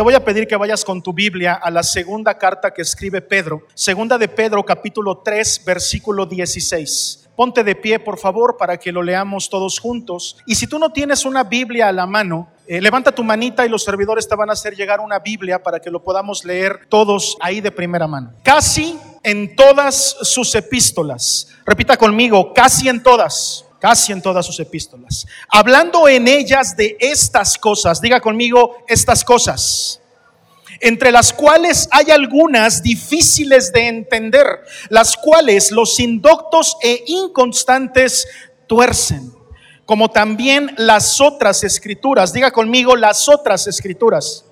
Te voy a pedir que vayas con tu Biblia a la segunda carta que escribe Pedro, segunda de Pedro capítulo 3 versículo 16. Ponte de pie, por favor, para que lo leamos todos juntos. Y si tú no tienes una Biblia a la mano, eh, levanta tu manita y los servidores te van a hacer llegar una Biblia para que lo podamos leer todos ahí de primera mano. Casi en todas sus epístolas, repita conmigo, casi en todas casi en todas sus epístolas, hablando en ellas de estas cosas, diga conmigo estas cosas, entre las cuales hay algunas difíciles de entender, las cuales los indoctos e inconstantes tuercen, como también las otras escrituras, diga conmigo las otras escrituras,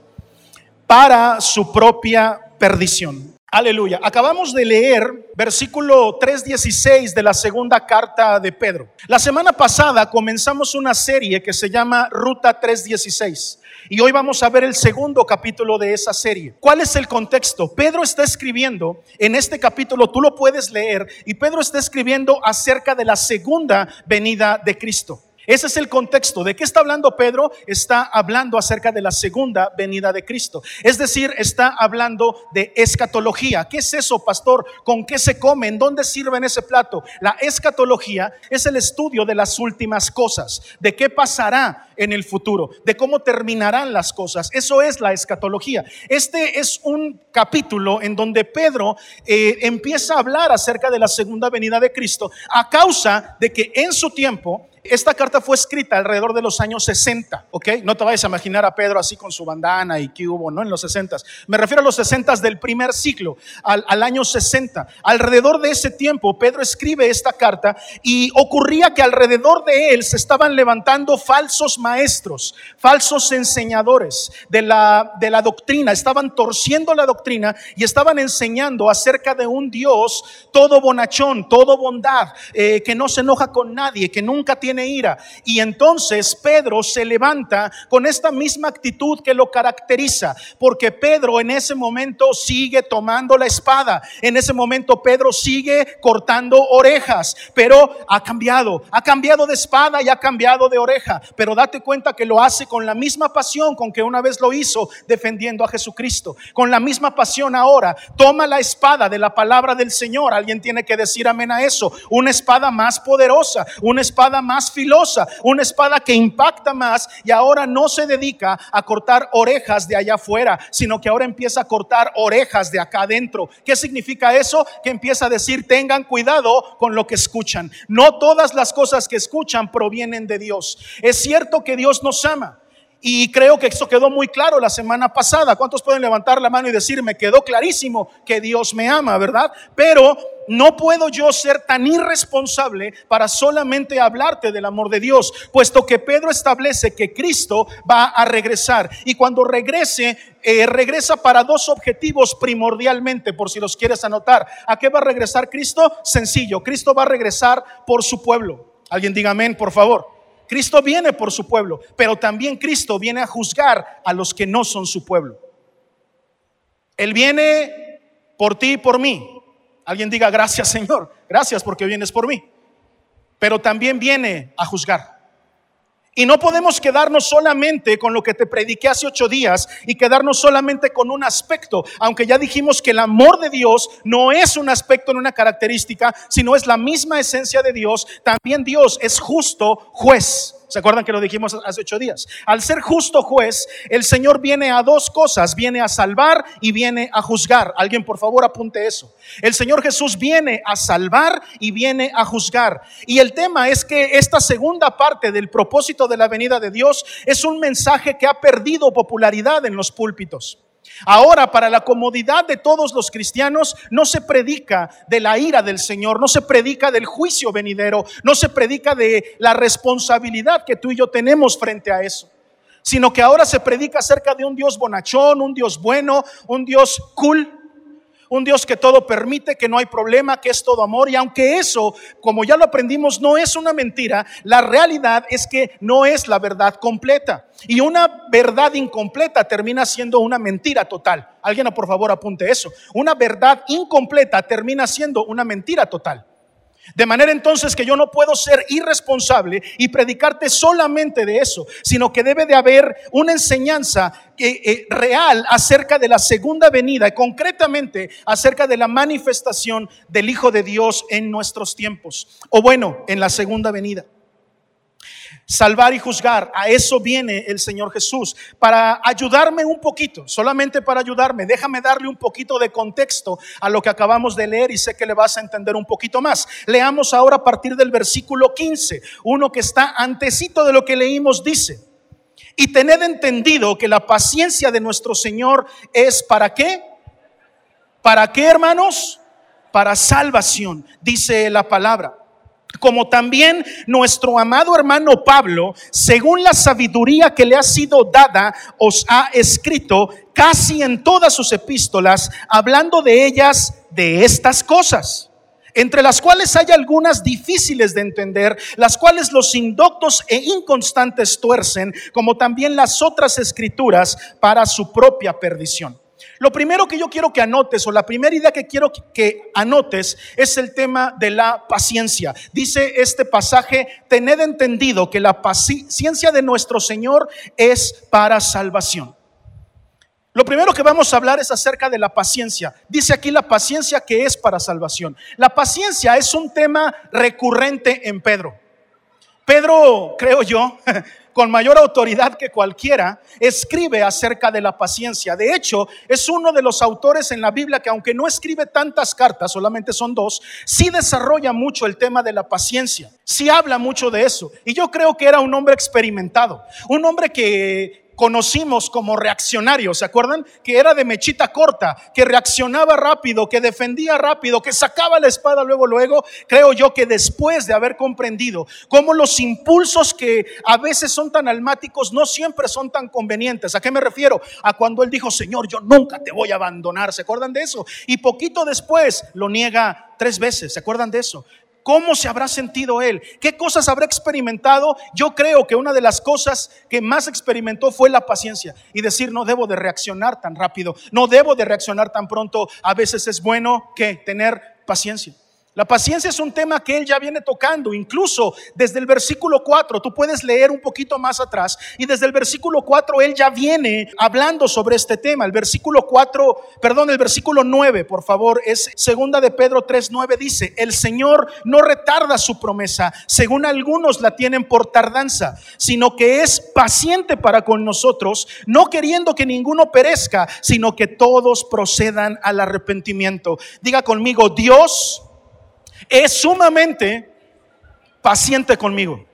para su propia perdición. Aleluya. Acabamos de leer versículo 3.16 de la segunda carta de Pedro. La semana pasada comenzamos una serie que se llama Ruta 3.16 y hoy vamos a ver el segundo capítulo de esa serie. ¿Cuál es el contexto? Pedro está escribiendo en este capítulo, tú lo puedes leer, y Pedro está escribiendo acerca de la segunda venida de Cristo. Ese es el contexto. ¿De qué está hablando Pedro? Está hablando acerca de la segunda venida de Cristo. Es decir, está hablando de escatología. ¿Qué es eso, pastor? ¿Con qué se come? ¿En dónde sirve en ese plato? La escatología es el estudio de las últimas cosas, de qué pasará en el futuro, de cómo terminarán las cosas. Eso es la escatología. Este es un capítulo en donde Pedro eh, empieza a hablar acerca de la segunda venida de Cristo a causa de que en su tiempo esta carta fue escrita alrededor de los años 60, ¿ok? No te vayas a imaginar a Pedro así con su bandana y que hubo, ¿no? En los 60. Me refiero a los 60 del primer siglo, al, al año 60. Alrededor de ese tiempo, Pedro escribe esta carta y ocurría que alrededor de él se estaban levantando falsos maestros, falsos enseñadores de la, de la doctrina, estaban torciendo la doctrina y estaban enseñando acerca de un Dios todo bonachón, todo bondad, eh, que no se enoja con nadie, que nunca tiene ira. Y entonces Pedro se levanta con esta misma actitud que lo caracteriza, porque Pedro en ese momento sigue tomando la espada, en ese momento Pedro sigue cortando orejas, pero ha cambiado, ha cambiado de espada y ha cambiado de oreja, pero date cuenta que lo hace con la misma pasión con que una vez lo hizo defendiendo a Jesucristo, con la misma pasión ahora, toma la espada de la palabra del Señor, alguien tiene que decir amén a eso, una espada más poderosa, una espada más filosa, una espada que impacta más y ahora no se dedica a cortar orejas de allá afuera, sino que ahora empieza a cortar orejas de acá adentro. ¿Qué significa eso? Que empieza a decir, tengan cuidado con lo que escuchan. No todas las cosas que escuchan provienen de Dios. Es cierto que Dios nos ama. Y creo que esto quedó muy claro la semana pasada. ¿Cuántos pueden levantar la mano y decir, me quedó clarísimo que Dios me ama, verdad? Pero no puedo yo ser tan irresponsable para solamente hablarte del amor de Dios, puesto que Pedro establece que Cristo va a regresar. Y cuando regrese, eh, regresa para dos objetivos primordialmente, por si los quieres anotar. ¿A qué va a regresar Cristo? Sencillo, Cristo va a regresar por su pueblo. Alguien diga amén, por favor. Cristo viene por su pueblo, pero también Cristo viene a juzgar a los que no son su pueblo. Él viene por ti y por mí. Alguien diga gracias Señor, gracias porque vienes por mí. Pero también viene a juzgar. Y no podemos quedarnos solamente con lo que te prediqué hace ocho días y quedarnos solamente con un aspecto, aunque ya dijimos que el amor de Dios no es un aspecto en una característica, sino es la misma esencia de Dios. También Dios es justo juez. ¿Se acuerdan que lo dijimos hace ocho días? Al ser justo juez, el Señor viene a dos cosas, viene a salvar y viene a juzgar. Alguien por favor apunte eso. El Señor Jesús viene a salvar y viene a juzgar. Y el tema es que esta segunda parte del propósito de la venida de Dios es un mensaje que ha perdido popularidad en los púlpitos. Ahora, para la comodidad de todos los cristianos, no se predica de la ira del Señor, no se predica del juicio venidero, no se predica de la responsabilidad que tú y yo tenemos frente a eso, sino que ahora se predica acerca de un Dios bonachón, un Dios bueno, un Dios cool, un Dios que todo permite, que no hay problema, que es todo amor. Y aunque eso, como ya lo aprendimos, no es una mentira, la realidad es que no es la verdad completa. Y una verdad incompleta termina siendo una mentira total. Alguien por favor apunte eso. Una verdad incompleta termina siendo una mentira total. De manera entonces que yo no puedo ser irresponsable y predicarte solamente de eso, sino que debe de haber una enseñanza eh, eh, real acerca de la segunda venida y concretamente acerca de la manifestación del Hijo de Dios en nuestros tiempos, o bueno, en la segunda venida salvar y juzgar. A eso viene el Señor Jesús, para ayudarme un poquito, solamente para ayudarme. Déjame darle un poquito de contexto a lo que acabamos de leer y sé que le vas a entender un poquito más. Leamos ahora a partir del versículo 15, uno que está antecito de lo que leímos, dice, y tened entendido que la paciencia de nuestro Señor es para qué? ¿Para qué, hermanos? Para salvación, dice la palabra como también nuestro amado hermano Pablo, según la sabiduría que le ha sido dada, os ha escrito casi en todas sus epístolas, hablando de ellas, de estas cosas, entre las cuales hay algunas difíciles de entender, las cuales los indoctos e inconstantes tuercen, como también las otras escrituras, para su propia perdición. Lo primero que yo quiero que anotes, o la primera idea que quiero que anotes, es el tema de la paciencia. Dice este pasaje, tened entendido que la paciencia de nuestro Señor es para salvación. Lo primero que vamos a hablar es acerca de la paciencia. Dice aquí la paciencia que es para salvación. La paciencia es un tema recurrente en Pedro. Pedro, creo yo, con mayor autoridad que cualquiera, escribe acerca de la paciencia. De hecho, es uno de los autores en la Biblia que aunque no escribe tantas cartas, solamente son dos, sí desarrolla mucho el tema de la paciencia. Sí habla mucho de eso. Y yo creo que era un hombre experimentado, un hombre que conocimos como reaccionario, ¿se acuerdan? Que era de mechita corta, que reaccionaba rápido, que defendía rápido, que sacaba la espada luego, luego. Creo yo que después de haber comprendido cómo los impulsos que a veces son tan almáticos no siempre son tan convenientes. ¿A qué me refiero? A cuando él dijo, Señor, yo nunca te voy a abandonar. ¿Se acuerdan de eso? Y poquito después lo niega tres veces. ¿Se acuerdan de eso? ¿Cómo se habrá sentido él? ¿Qué cosas habrá experimentado? Yo creo que una de las cosas que más experimentó fue la paciencia y decir, no debo de reaccionar tan rápido, no debo de reaccionar tan pronto. A veces es bueno que tener paciencia. La paciencia es un tema que él ya viene tocando, incluso desde el versículo 4, tú puedes leer un poquito más atrás, y desde el versículo 4 él ya viene hablando sobre este tema. El versículo 4, perdón, el versículo 9, por favor, es segunda de Pedro 3:9 dice, "El Señor no retarda su promesa, según algunos la tienen por tardanza, sino que es paciente para con nosotros, no queriendo que ninguno perezca, sino que todos procedan al arrepentimiento." Diga conmigo, Dios es sumamente paciente conmigo.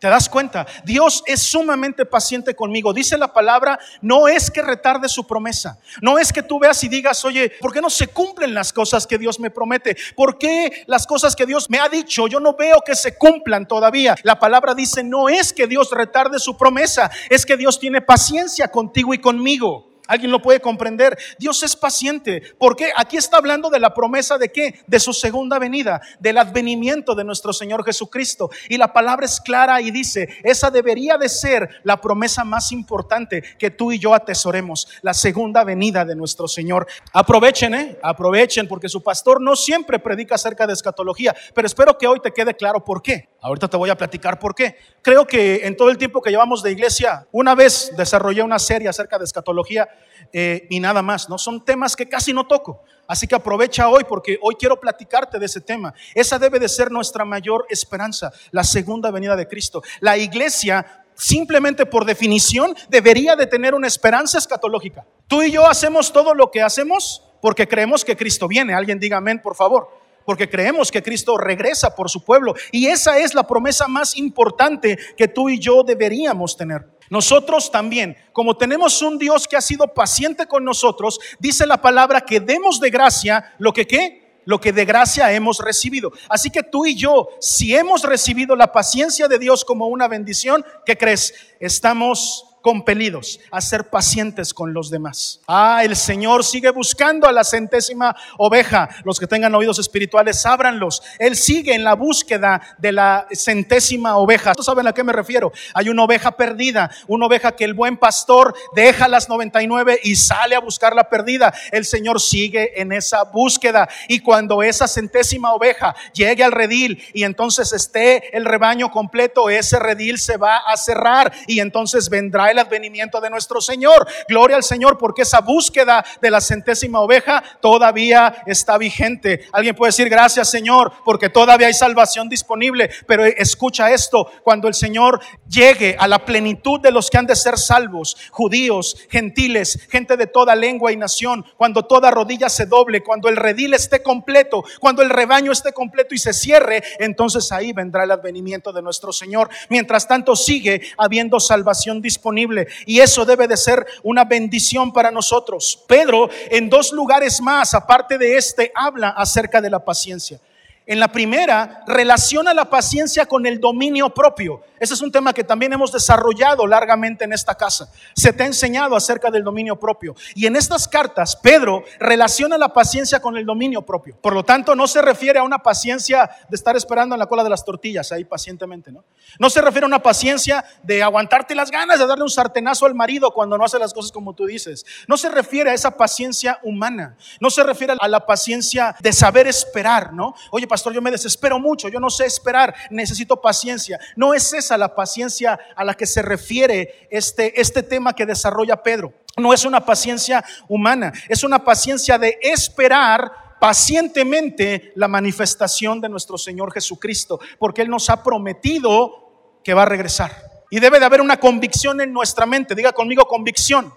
¿Te das cuenta? Dios es sumamente paciente conmigo. Dice la palabra, no es que retarde su promesa. No es que tú veas y digas, oye, ¿por qué no se cumplen las cosas que Dios me promete? ¿Por qué las cosas que Dios me ha dicho yo no veo que se cumplan todavía? La palabra dice, no es que Dios retarde su promesa, es que Dios tiene paciencia contigo y conmigo. ¿Alguien lo puede comprender? Dios es paciente. porque Aquí está hablando de la promesa de qué? De su segunda venida, del advenimiento de nuestro Señor Jesucristo. Y la palabra es clara y dice, esa debería de ser la promesa más importante que tú y yo atesoremos, la segunda venida de nuestro Señor. Aprovechen, ¿eh? Aprovechen, porque su pastor no siempre predica acerca de escatología, pero espero que hoy te quede claro por qué. Ahorita te voy a platicar por qué. Creo que en todo el tiempo que llevamos de iglesia, una vez desarrollé una serie acerca de escatología eh, y nada más, ¿no? Son temas que casi no toco. Así que aprovecha hoy porque hoy quiero platicarte de ese tema. Esa debe de ser nuestra mayor esperanza, la segunda venida de Cristo. La iglesia simplemente por definición debería de tener una esperanza escatológica. Tú y yo hacemos todo lo que hacemos porque creemos que Cristo viene. Alguien diga amén, por favor porque creemos que Cristo regresa por su pueblo. Y esa es la promesa más importante que tú y yo deberíamos tener. Nosotros también, como tenemos un Dios que ha sido paciente con nosotros, dice la palabra que demos de gracia lo que qué? Lo que de gracia hemos recibido. Así que tú y yo, si hemos recibido la paciencia de Dios como una bendición, ¿qué crees? Estamos compelidos a ser pacientes con los demás. Ah, el Señor sigue buscando a la centésima oveja. Los que tengan oídos espirituales, ábranlos. Él sigue en la búsqueda de la centésima oveja. ¿Tú saben a qué me refiero? Hay una oveja perdida, una oveja que el buen pastor deja las 99 y sale a buscar la perdida. El Señor sigue en esa búsqueda. Y cuando esa centésima oveja llegue al redil y entonces esté el rebaño completo, ese redil se va a cerrar y entonces vendrá el advenimiento de nuestro Señor. Gloria al Señor porque esa búsqueda de la centésima oveja todavía está vigente. Alguien puede decir gracias Señor porque todavía hay salvación disponible. Pero escucha esto, cuando el Señor llegue a la plenitud de los que han de ser salvos, judíos, gentiles, gente de toda lengua y nación, cuando toda rodilla se doble, cuando el redil esté completo, cuando el rebaño esté completo y se cierre, entonces ahí vendrá el advenimiento de nuestro Señor. Mientras tanto sigue habiendo salvación disponible y eso debe de ser una bendición para nosotros. Pedro en dos lugares más, aparte de este, habla acerca de la paciencia. En la primera, relaciona la paciencia con el dominio propio. Ese es un tema que también hemos desarrollado largamente en esta casa. Se te ha enseñado acerca del dominio propio. Y en estas cartas, Pedro relaciona la paciencia con el dominio propio. Por lo tanto, no se refiere a una paciencia de estar esperando en la cola de las tortillas ahí pacientemente, ¿no? No se refiere a una paciencia de aguantarte las ganas de darle un sartenazo al marido cuando no hace las cosas como tú dices. No se refiere a esa paciencia humana. No se refiere a la paciencia de saber esperar, ¿no? Oye, pastor, yo me desespero mucho, yo no sé esperar, necesito paciencia. No es esa la paciencia a la que se refiere este, este tema que desarrolla Pedro. No es una paciencia humana, es una paciencia de esperar pacientemente la manifestación de nuestro Señor Jesucristo, porque Él nos ha prometido que va a regresar. Y debe de haber una convicción en nuestra mente, diga conmigo convicción.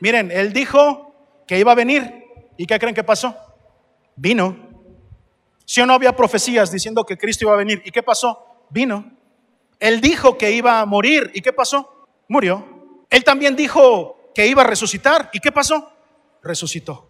Miren, Él dijo que iba a venir. ¿Y qué creen que pasó? Vino. Si o no había profecías diciendo que Cristo iba a venir. ¿Y qué pasó? Vino. Él dijo que iba a morir. ¿Y qué pasó? Murió. Él también dijo que iba a resucitar. ¿Y qué pasó? Resucitó.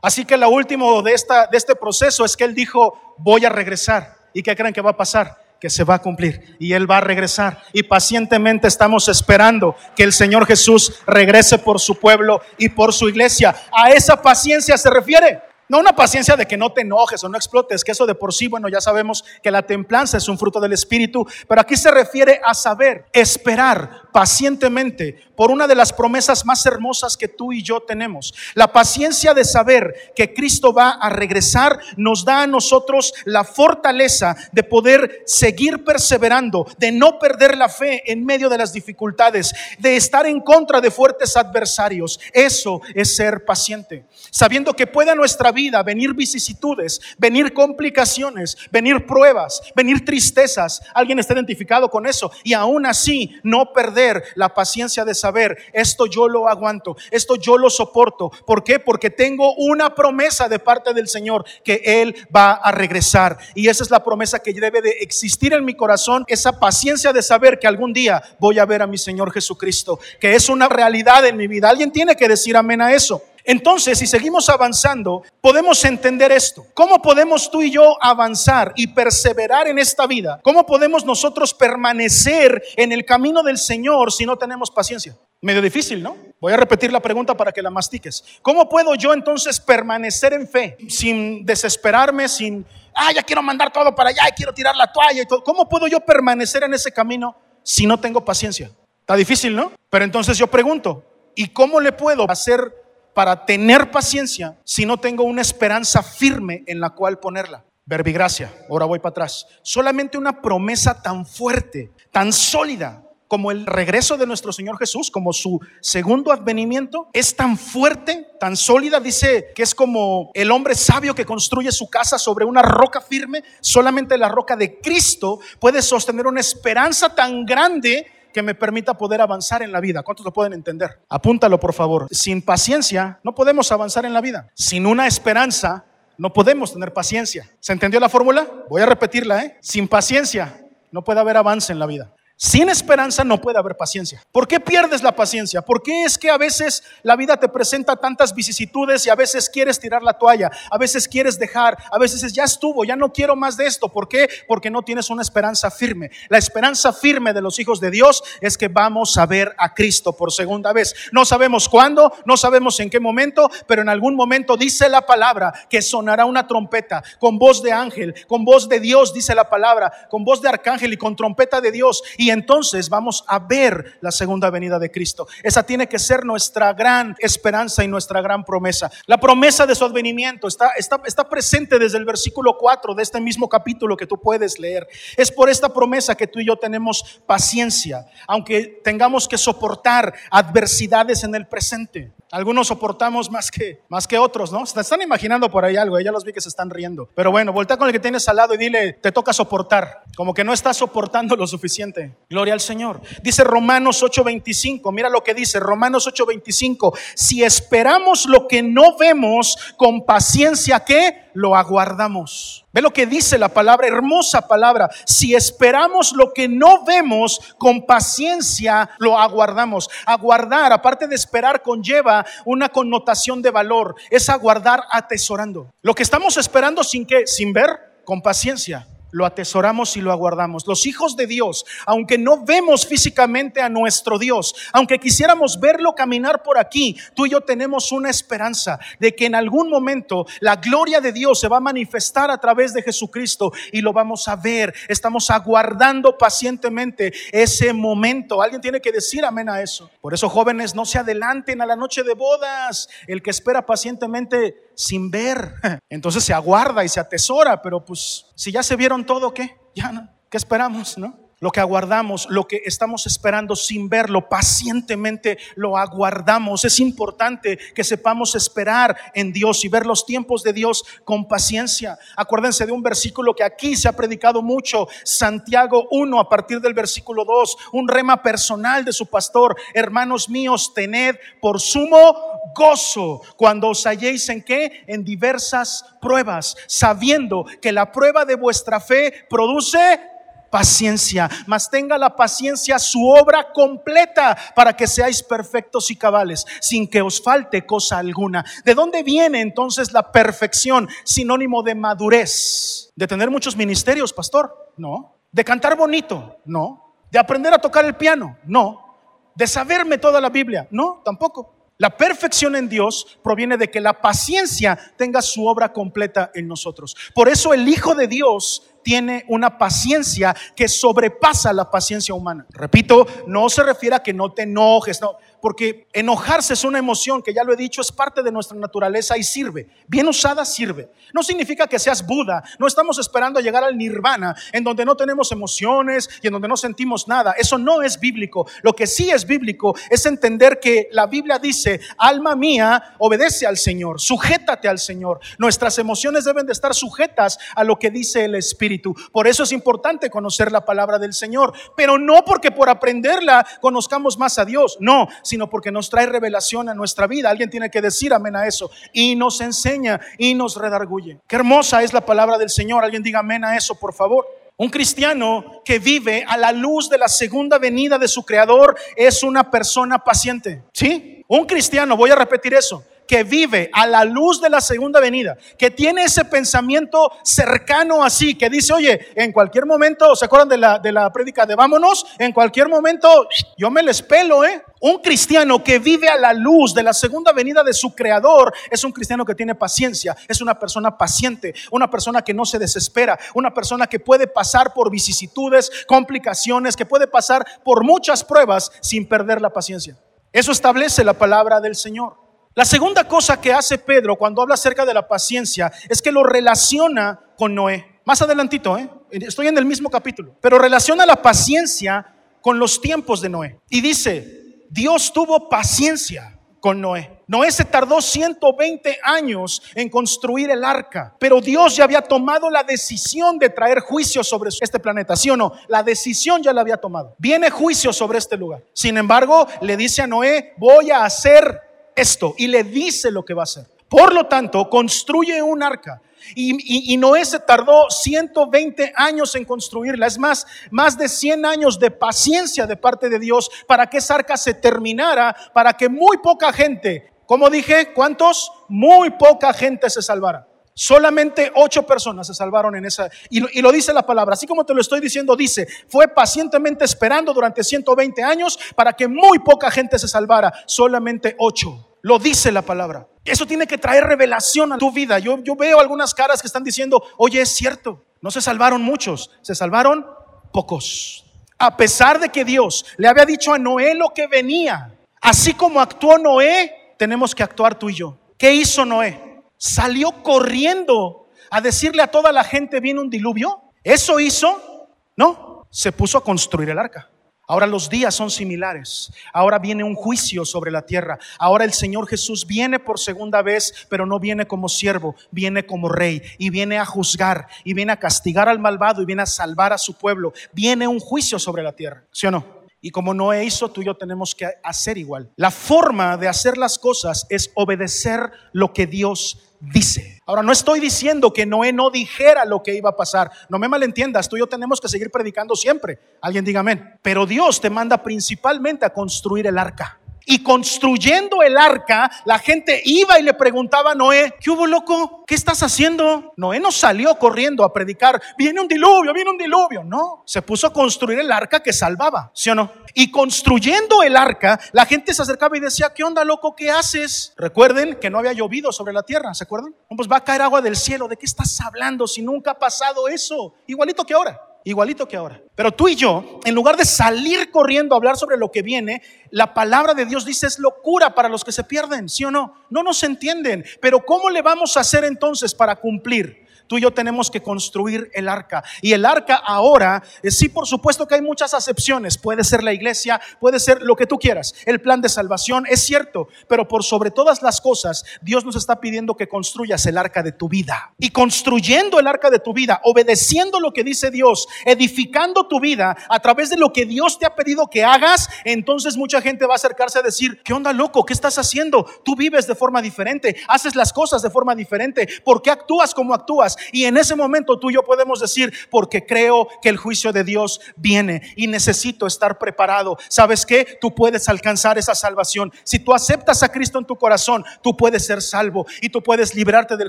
Así que lo último de, esta, de este proceso es que Él dijo, voy a regresar. ¿Y qué creen que va a pasar? Que se va a cumplir y Él va a regresar. Y pacientemente estamos esperando que el Señor Jesús regrese por su pueblo y por su iglesia. A esa paciencia se refiere. No una paciencia de que no te enojes o no explotes, que eso de por sí, bueno, ya sabemos que la templanza es un fruto del Espíritu, pero aquí se refiere a saber, esperar pacientemente por una de las promesas más hermosas que tú y yo tenemos. La paciencia de saber que Cristo va a regresar nos da a nosotros la fortaleza de poder seguir perseverando, de no perder la fe en medio de las dificultades, de estar en contra de fuertes adversarios. Eso es ser paciente, sabiendo que puede nuestra vida venir vicisitudes, venir complicaciones, venir pruebas, venir tristezas. Alguien está identificado con eso y aún así no perder la paciencia de saber, esto yo lo aguanto, esto yo lo soporto. ¿Por qué? Porque tengo una promesa de parte del Señor que Él va a regresar. Y esa es la promesa que debe de existir en mi corazón, esa paciencia de saber que algún día voy a ver a mi Señor Jesucristo, que es una realidad en mi vida. Alguien tiene que decir amén a eso. Entonces, si seguimos avanzando, podemos entender esto. ¿Cómo podemos tú y yo avanzar y perseverar en esta vida? ¿Cómo podemos nosotros permanecer en el camino del Señor si no tenemos paciencia? Medio difícil, ¿no? Voy a repetir la pregunta para que la mastiques. ¿Cómo puedo yo entonces permanecer en fe sin desesperarme, sin, ah, ya quiero mandar todo para allá y quiero tirar la toalla y todo? ¿Cómo puedo yo permanecer en ese camino si no tengo paciencia? Está difícil, ¿no? Pero entonces yo pregunto, ¿y cómo le puedo hacer para tener paciencia si no tengo una esperanza firme en la cual ponerla? Verbigracia, ahora voy para atrás. Solamente una promesa tan fuerte, tan sólida como el regreso de nuestro Señor Jesús, como su segundo advenimiento, es tan fuerte, tan sólida, dice que es como el hombre sabio que construye su casa sobre una roca firme, solamente la roca de Cristo puede sostener una esperanza tan grande que me permita poder avanzar en la vida. ¿Cuántos lo pueden entender? Apúntalo, por favor. Sin paciencia no podemos avanzar en la vida. Sin una esperanza no podemos tener paciencia. ¿Se entendió la fórmula? Voy a repetirla, ¿eh? Sin paciencia no puede haber avance en la vida. Sin esperanza no puede haber paciencia. ¿Por qué pierdes la paciencia? ¿Por qué es que a veces la vida te presenta tantas vicisitudes y a veces quieres tirar la toalla, a veces quieres dejar, a veces es ya estuvo, ya no quiero más de esto? ¿Por qué? Porque no tienes una esperanza firme. La esperanza firme de los hijos de Dios es que vamos a ver a Cristo por segunda vez. No sabemos cuándo, no sabemos en qué momento, pero en algún momento dice la palabra que sonará una trompeta con voz de ángel, con voz de Dios, dice la palabra, con voz de arcángel y con trompeta de Dios entonces vamos a ver la segunda venida de Cristo. Esa tiene que ser nuestra gran esperanza y nuestra gran promesa. La promesa de su advenimiento está, está, está presente desde el versículo 4 de este mismo capítulo que tú puedes leer. Es por esta promesa que tú y yo tenemos paciencia, aunque tengamos que soportar adversidades en el presente. Algunos soportamos más que, más que otros, ¿no? Se están imaginando por ahí algo, ya los vi que se están riendo. Pero bueno, voltea con el que tienes al lado y dile, te toca soportar, como que no estás soportando lo suficiente. Gloria al Señor. Dice Romanos 8:25, mira lo que dice Romanos 8:25, si esperamos lo que no vemos con paciencia, ¿qué? Lo aguardamos. Ve lo que dice la palabra, hermosa palabra. Si esperamos lo que no vemos, con paciencia lo aguardamos. Aguardar, aparte de esperar, conlleva una connotación de valor. Es aguardar atesorando. Lo que estamos esperando sin que, sin ver, con paciencia lo atesoramos y lo aguardamos. Los hijos de Dios, aunque no vemos físicamente a nuestro Dios, aunque quisiéramos verlo caminar por aquí, tú y yo tenemos una esperanza de que en algún momento la gloria de Dios se va a manifestar a través de Jesucristo y lo vamos a ver. Estamos aguardando pacientemente ese momento. Alguien tiene que decir amén a eso. Por eso jóvenes, no se adelanten a la noche de bodas. El que espera pacientemente sin ver. Entonces se aguarda y se atesora, pero pues si ya se vieron todo, ¿qué? Ya. ¿Qué esperamos, no? Lo que aguardamos, lo que estamos esperando sin verlo, pacientemente lo aguardamos. Es importante que sepamos esperar en Dios y ver los tiempos de Dios con paciencia. Acuérdense de un versículo que aquí se ha predicado mucho, Santiago 1 a partir del versículo 2, un rema personal de su pastor. Hermanos míos, tened por sumo gozo cuando os halléis en qué? En diversas pruebas, sabiendo que la prueba de vuestra fe produce paciencia, mas tenga la paciencia su obra completa para que seáis perfectos y cabales, sin que os falte cosa alguna. ¿De dónde viene entonces la perfección? Sinónimo de madurez, de tener muchos ministerios, pastor, no. De cantar bonito, no. De aprender a tocar el piano, no. De saberme toda la Biblia, no, tampoco. La perfección en Dios proviene de que la paciencia tenga su obra completa en nosotros. Por eso el Hijo de Dios tiene una paciencia que sobrepasa la paciencia humana. Repito, no se refiere a que no te enojes, no, porque enojarse es una emoción que ya lo he dicho, es parte de nuestra naturaleza y sirve. Bien usada sirve. No significa que seas Buda, no estamos esperando llegar al nirvana en donde no tenemos emociones y en donde no sentimos nada. Eso no es bíblico. Lo que sí es bíblico es entender que la Biblia dice, alma mía, obedece al Señor, sujétate al Señor. Nuestras emociones deben de estar sujetas a lo que dice el Espíritu. Por eso es importante conocer la palabra del Señor, pero no porque por aprenderla conozcamos más a Dios, no, sino porque nos trae revelación a nuestra vida. Alguien tiene que decir amén a eso. Y nos enseña y nos redarguye. Qué hermosa es la palabra del Señor. Alguien diga amén a eso, por favor. Un cristiano que vive a la luz de la segunda venida de su creador es una persona paciente. ¿Sí? Un cristiano, voy a repetir eso, que vive a la luz de la segunda venida, que tiene ese pensamiento cercano así, que dice, oye, en cualquier momento, ¿se acuerdan de la, de la prédica de vámonos? En cualquier momento yo me les pelo, ¿eh? Un cristiano que vive a la luz de la segunda venida de su creador es un cristiano que tiene paciencia, es una persona paciente, una persona que no se desespera, una persona que puede pasar por vicisitudes, complicaciones, que puede pasar por muchas pruebas sin perder la paciencia. Eso establece la palabra del Señor. La segunda cosa que hace Pedro cuando habla acerca de la paciencia es que lo relaciona con Noé. Más adelantito, ¿eh? estoy en el mismo capítulo, pero relaciona la paciencia con los tiempos de Noé. Y dice, Dios tuvo paciencia con Noé. Noé se tardó 120 años en construir el arca, pero Dios ya había tomado la decisión de traer juicio sobre este planeta, ¿sí o no? La decisión ya la había tomado. Viene juicio sobre este lugar. Sin embargo, le dice a Noé, voy a hacer esto, y le dice lo que va a hacer. Por lo tanto, construye un arca Y, y, Noé se tardó 120 años en construirla. Es más, más de 100 años de paciencia de parte de Dios para que esa arca se terminara, para que muy poca gente, como dije, ¿cuántos? Muy poca gente se salvara. Solamente ocho personas se salvaron en esa, y, lo dice la palabra, así como te lo estoy diciendo, dice, fue pacientemente esperando durante 120 años para que muy poca gente se salvara, solamente ocho. Lo dice la palabra. Eso tiene que traer revelación a tu vida. Yo, yo veo algunas caras que están diciendo, oye, es cierto, no se salvaron muchos, se salvaron pocos. A pesar de que Dios le había dicho a Noé lo que venía, así como actuó Noé, tenemos que actuar tú y yo. ¿Qué hizo Noé? Salió corriendo a decirle a toda la gente, viene un diluvio. Eso hizo, no, se puso a construir el arca. Ahora los días son similares. Ahora viene un juicio sobre la tierra. Ahora el Señor Jesús viene por segunda vez, pero no viene como siervo, viene como rey y viene a juzgar y viene a castigar al malvado y viene a salvar a su pueblo. Viene un juicio sobre la tierra. ¿Sí o no? Y como Noé hizo, tú y yo tenemos que hacer igual. La forma de hacer las cosas es obedecer lo que Dios dice. Ahora, no estoy diciendo que Noé no dijera lo que iba a pasar. No me malentiendas, tú y yo tenemos que seguir predicando siempre. Alguien diga amén. Pero Dios te manda principalmente a construir el arca. Y construyendo el arca, la gente iba y le preguntaba a Noé, ¿qué hubo loco? ¿Qué estás haciendo? Noé no salió corriendo a predicar, viene un diluvio, viene un diluvio. No, se puso a construir el arca que salvaba, ¿sí o no? Y construyendo el arca, la gente se acercaba y decía, ¿qué onda loco? ¿Qué haces? Recuerden que no había llovido sobre la tierra, ¿se acuerdan? Pues va a caer agua del cielo, ¿de qué estás hablando si nunca ha pasado eso? Igualito que ahora igualito que ahora. Pero tú y yo, en lugar de salir corriendo a hablar sobre lo que viene, la palabra de Dios dice es locura para los que se pierden, ¿sí o no? No nos entienden. Pero ¿cómo le vamos a hacer entonces para cumplir? Tú y yo tenemos que construir el arca. Y el arca ahora, eh, sí, por supuesto que hay muchas acepciones. Puede ser la iglesia, puede ser lo que tú quieras. El plan de salvación es cierto, pero por sobre todas las cosas, Dios nos está pidiendo que construyas el arca de tu vida. Y construyendo el arca de tu vida, obedeciendo lo que dice Dios, edificando tu vida a través de lo que Dios te ha pedido que hagas, entonces mucha gente va a acercarse a decir, ¿qué onda loco? ¿Qué estás haciendo? Tú vives de forma diferente, haces las cosas de forma diferente. ¿Por qué actúas como actúas? Y en ese momento tú y yo podemos decir, porque creo que el juicio de Dios viene y necesito estar preparado. ¿Sabes qué? Tú puedes alcanzar esa salvación. Si tú aceptas a Cristo en tu corazón, tú puedes ser salvo y tú puedes librarte del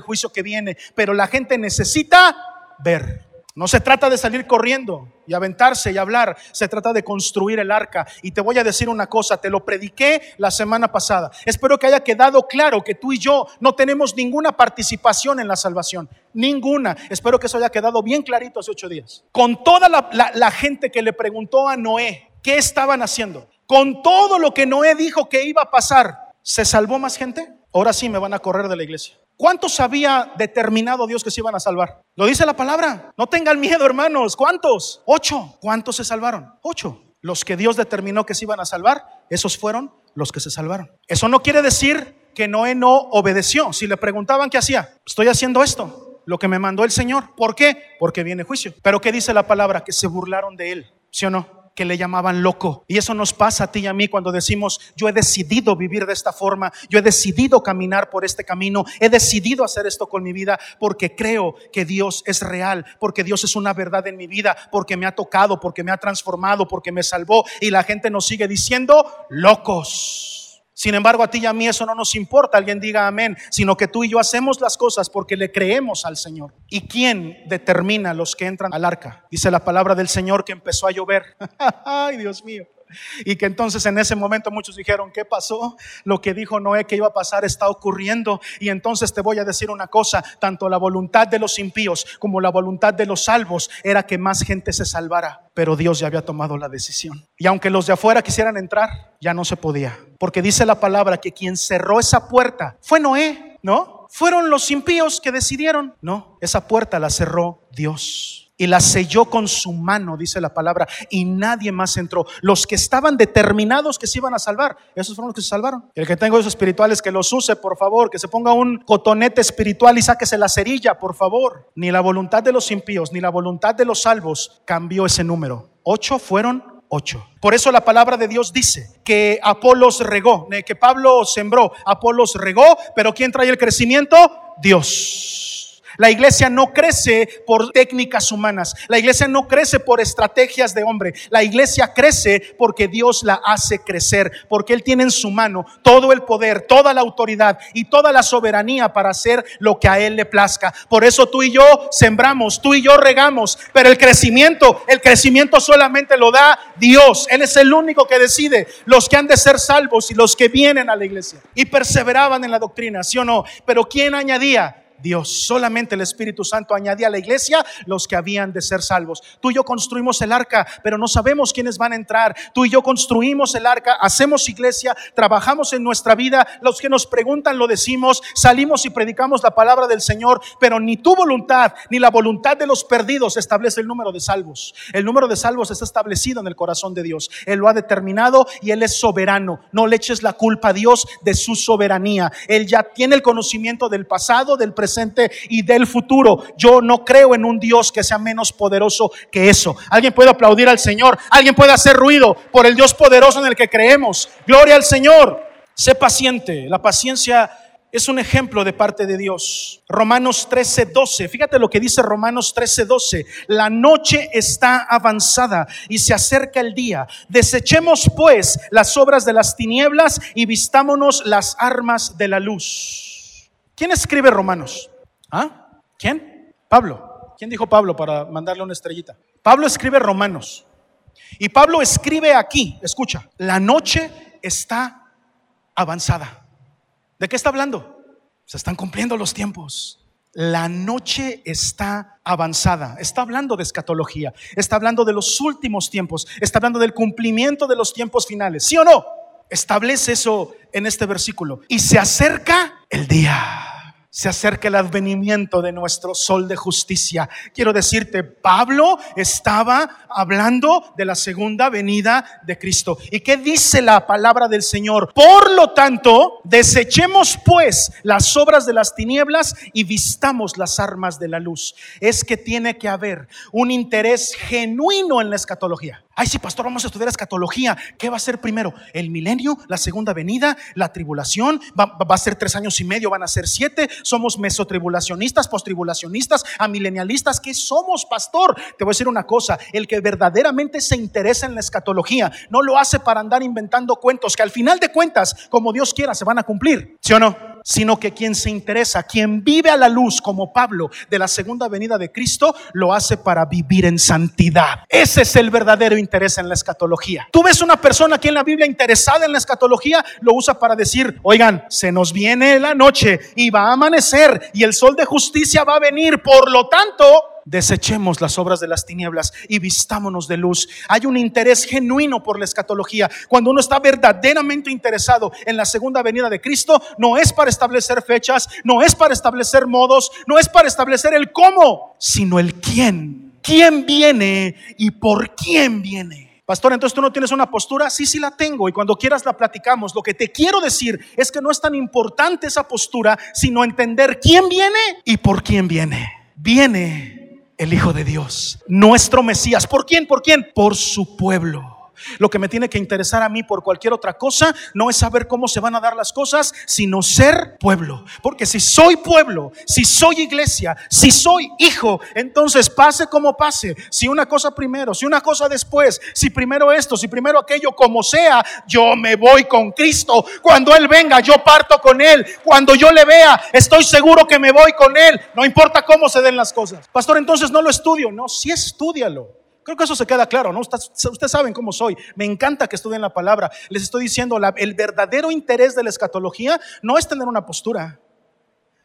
juicio que viene. Pero la gente necesita ver. No se trata de salir corriendo y aventarse y hablar, se trata de construir el arca. Y te voy a decir una cosa, te lo prediqué la semana pasada. Espero que haya quedado claro que tú y yo no tenemos ninguna participación en la salvación, ninguna. Espero que eso haya quedado bien clarito hace ocho días. Con toda la, gente que le preguntó a Noé qué estaban haciendo, con todo lo que Noé dijo que iba a pasar, ¿se salvó más gente? Ahora sí me van a correr de la iglesia. ¿Cuántos había determinado Dios que se iban a salvar? Lo dice la palabra. No tengan miedo, hermanos. ¿Cuántos? Ocho. ¿Cuántos se salvaron? Ocho. Los que Dios determinó que se iban a salvar, esos fueron los que se salvaron. Eso no quiere decir que Noé no obedeció. Si le preguntaban qué hacía, estoy haciendo esto, lo que me mandó el Señor. ¿Por qué? Porque viene juicio. Pero ¿qué dice la palabra? Que se burlaron de él. ¿Sí o no? Que le llamaban loco. Y eso nos pasa a ti y a mí cuando decimos, yo he decidido vivir de esta forma, yo he decidido caminar por este camino, he decidido hacer esto con mi vida porque creo que Dios es real, porque Dios es una verdad en mi vida, porque me ha tocado, porque me ha transformado, porque me salvó. Y la gente nos sigue diciendo, locos. Sin embargo, a ti y a mí eso no nos importa, alguien diga amén, sino que tú y yo hacemos las cosas porque le creemos al Señor. ¿Y quién determina los que entran al arca? Dice la palabra del Señor que empezó a llover. Ay, Dios mío. Y que entonces en ese momento muchos dijeron, ¿qué pasó? Lo que dijo Noé que iba a pasar está ocurriendo. Y entonces te voy a decir una cosa, tanto la voluntad de los impíos como la voluntad de los salvos era que más gente se salvara. Pero Dios ya había tomado la decisión. Y aunque los de afuera quisieran entrar, ya no se podía. Porque dice la palabra que quien cerró esa puerta fue Noé, ¿no? Fueron los impíos que decidieron. No, esa puerta la cerró Dios y la selló con su mano, dice la palabra, y nadie más entró. Los que estaban determinados que se iban a salvar, esos fueron los que se salvaron. El que tenga esos espirituales, que los use, por favor, que se ponga un cotonete espiritual y sáquese la cerilla, por favor. Ni la voluntad de los impíos, ni la voluntad de los salvos cambió ese número. Ocho fueron ocho. Por eso la palabra de Dios dice que Apolos regó, que Pablo sembró, Apolos regó, pero ¿quién trae el crecimiento? Dios. La iglesia no crece por técnicas humanas. La iglesia no crece por estrategias de hombre. La iglesia crece porque Dios la hace crecer, porque Él tiene en su mano todo el poder, toda la autoridad y toda la soberanía para hacer lo que a Él le plazca. Por eso tú y yo sembramos, tú y yo regamos, pero el crecimiento, el crecimiento solamente lo da Dios. Él es el único que decide los que han de ser salvos y los que vienen a la iglesia. Y perseveraban en la doctrina, ¿sí o no? Pero ¿quién añadía? Dios. Solamente el Espíritu Santo añadía a la iglesia los que habían de ser salvos. Tú y yo construimos el arca, pero no sabemos quiénes van a entrar. Tú y yo construimos el arca, hacemos iglesia, trabajamos en nuestra vida. Los que nos preguntan lo decimos, salimos y predicamos la palabra del Señor, pero ni tu voluntad ni la voluntad de los perdidos establece el número de salvos. El número de salvos está establecido en el corazón de Dios. Él lo ha determinado y Él es soberano. No le eches la culpa a Dios de su soberanía. Él ya tiene el conocimiento del pasado, del presente y del futuro. Yo no creo en un Dios que sea menos poderoso que eso. Alguien puede aplaudir al Señor, alguien puede hacer ruido por el Dios poderoso en el que creemos. Gloria al Señor. Sé paciente. La paciencia es un ejemplo de parte de Dios. Romanos 13, 12. Fíjate lo que dice Romanos 13, 12. La noche está avanzada y se acerca el día. Desechemos pues las obras de las tinieblas y vistámonos las armas de la luz. ¿Quién escribe Romanos? ¿Ah? ¿Quién? Pablo. ¿Quién dijo Pablo para mandarle una estrellita? Pablo escribe Romanos. Y Pablo escribe aquí, escucha, la noche está avanzada. ¿De qué está hablando? Se están cumpliendo los tiempos. La noche está avanzada. Está hablando de escatología. Está hablando de los últimos tiempos. Está hablando del cumplimiento de los tiempos finales. ¿Sí o no? Establece eso en este versículo. Y se acerca el día se acerca el advenimiento de nuestro sol de justicia. Quiero decirte, Pablo estaba hablando de la segunda venida de Cristo. ¿Y qué dice la palabra del Señor? Por lo tanto, desechemos pues las obras de las tinieblas y vistamos las armas de la luz. Es que tiene que haber un interés genuino en la escatología. Ay, sí, pastor, vamos a estudiar escatología. ¿Qué va a ser primero? ¿El milenio? ¿La segunda venida? ¿La tribulación? ¿Va, a ser tres años y medio? ¿Van a ser siete? ¿Somos mesotribulacionistas, postribulacionistas, amilenialistas? ¿Qué somos, pastor? Te voy a decir una cosa. El que verdaderamente se interesa en la escatología no lo hace para andar inventando cuentos que al final de cuentas, como Dios quiera, se van a cumplir. ¿Sí o no? Sino que quien se interesa, quien vive a la luz como Pablo de la segunda venida de Cristo, lo hace para vivir en santidad. Ese es el verdadero interés en la escatología. Tú ves una persona aquí en la Biblia interesada en la escatología, lo usa para decir, oigan, se nos viene la noche y va a amanecer y el sol de justicia va a venir, por lo tanto, desechemos las obras de las tinieblas y vistámonos de luz. Hay un interés genuino por la escatología. Cuando uno está verdaderamente interesado en la segunda venida de Cristo, no es para establecer fechas, no es para establecer modos, no es para establecer el cómo, sino el quién. ¿Quién viene y por quién viene? Pastor, entonces tú no tienes una postura. Sí, sí la tengo y cuando quieras la platicamos. Lo que te quiero decir es que no es tan importante esa postura, sino entender quién viene y por quién viene. Viene el Hijo de Dios, nuestro Mesías. ¿Por quién? ¿Por quién? Por su pueblo. Lo que me tiene que interesar a mí por cualquier otra cosa no es saber cómo se van a dar las cosas, sino ser pueblo. Porque si soy pueblo, si soy iglesia, si soy hijo, entonces pase como pase, si una cosa primero, si una cosa después, si primero esto, si primero aquello, como sea, yo me voy con Cristo. Cuando Él venga, yo parto con Él. Cuando yo le vea, estoy seguro que me voy con Él. No importa cómo se den las cosas. Pastor, entonces no lo estudio. No, sí estudialo. Creo que eso se queda claro, ¿no? Ustedes saben cómo soy. Me encanta que estudien la palabra. Les estoy diciendo, el verdadero interés de la escatología no es tener una postura.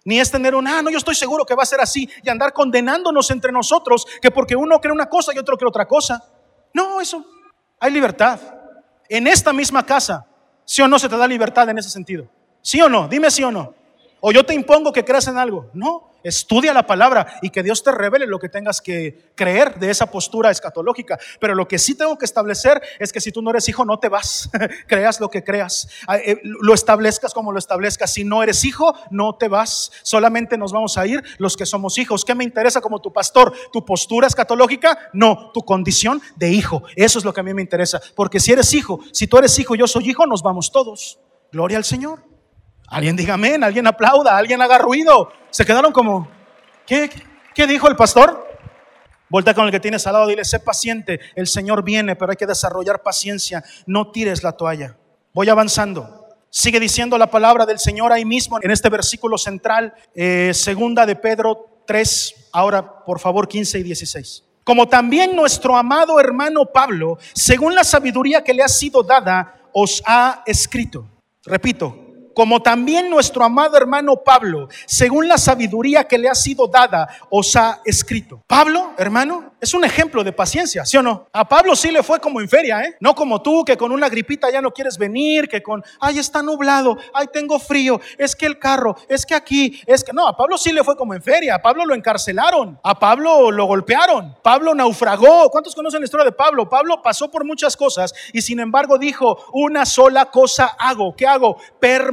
Ni es tener un, ah, no, yo estoy seguro que va a ser así y andar condenándonos entre nosotros, que porque uno cree una cosa y otro cree otra cosa. No, eso, hay libertad. En esta misma casa, ¿sí o no se te da libertad en ese sentido? ¿Sí o no? Dime sí o no. O yo te impongo que creas en algo. No, Estudia la palabra y que Dios te revele lo que tengas que creer de esa postura escatológica. Pero lo que sí tengo que establecer es que si tú no eres hijo, no te vas. creas lo que creas. Ah, eh, lo establezcas como lo establezcas. Si no eres hijo, no te vas. Solamente nos vamos a ir los que somos hijos. ¿Qué me interesa como tu pastor? ¿Tu postura escatológica? No, tu condición de hijo. Eso es lo que a mí me interesa. Porque si eres hijo, si tú eres hijo, yo soy hijo, nos vamos todos. Gloria al Señor. Alguien diga amén, alguien aplauda, alguien haga ruido. Se quedaron como, ¿Qué, qué dijo el pastor? Volta con el que tienes al lado, dile, sé paciente, el Señor viene, pero hay que desarrollar paciencia, no tires la toalla. Voy avanzando. Sigue diciendo la palabra del Señor ahí mismo en este versículo central, eh, segunda de Pedro 3, ahora por favor 15 y 16. Como también nuestro amado hermano Pablo, según la sabiduría que le ha sido dada, os ha escrito. Repito, como también nuestro amado hermano Pablo, según la sabiduría que le ha sido dada, os ha escrito. Pablo, hermano, es un ejemplo de paciencia, ¿sí o no? A Pablo sí le fue como en feria, ¿eh? No como tú, que con una gripita ya no quieres venir, que con, ay, está nublado, ay, tengo frío, es que el carro, es que aquí, es que no, a Pablo sí le fue como en feria, a Pablo lo encarcelaron, a Pablo lo golpearon, Pablo naufragó. ¿Cuántos conocen la historia de Pablo? Pablo pasó por muchas cosas y sin embargo dijo, una sola cosa hago, ¿qué hago?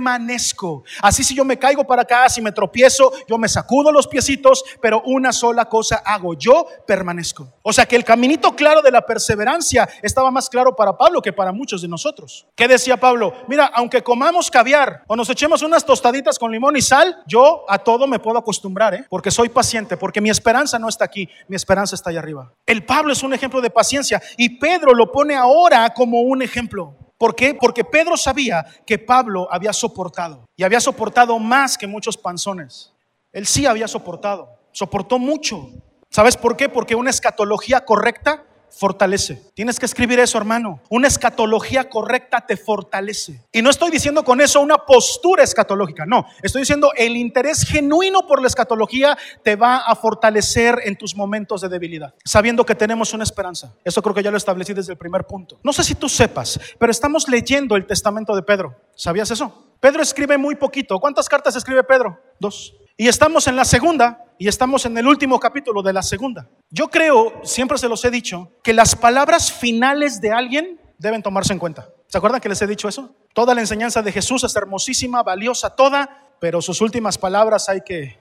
Permanezco. Así si yo me caigo para acá, si me tropiezo, yo me sacudo los piecitos, pero una sola cosa hago, yo permanezco. O sea que el caminito claro de la perseverancia estaba más claro para Pablo que para muchos de nosotros. ¿Qué decía Pablo? Mira, aunque comamos caviar o nos echemos unas tostaditas con limón y sal, yo a todo me puedo acostumbrar, ¿eh? porque soy paciente, porque mi esperanza no está aquí, mi esperanza está allá arriba. El Pablo es un ejemplo de paciencia y Pedro lo pone ahora como un ejemplo. ¿Por qué? Porque Pedro sabía que Pablo había soportado y había soportado más que muchos panzones. Él sí había soportado, soportó mucho. ¿Sabes por qué? Porque una escatología correcta fortalece. Tienes que escribir eso, hermano. Una escatología correcta te fortalece. Y no estoy diciendo con eso una postura escatológica, no. Estoy diciendo el interés genuino por la escatología te va a fortalecer en tus momentos de debilidad, sabiendo que tenemos una esperanza. Eso creo que ya lo establecí desde el primer punto. No sé si tú sepas, pero estamos leyendo el testamento de Pedro. ¿Sabías eso? Pedro escribe muy poquito. ¿Cuántas cartas escribe Pedro? Dos. Y estamos en la segunda y estamos en el último capítulo de la segunda. Yo creo, siempre se los he dicho, que las palabras finales de alguien deben tomarse en cuenta. ¿Se acuerdan que les he dicho eso? Toda la enseñanza de Jesús es hermosísima, valiosa, toda, pero sus últimas palabras hay que,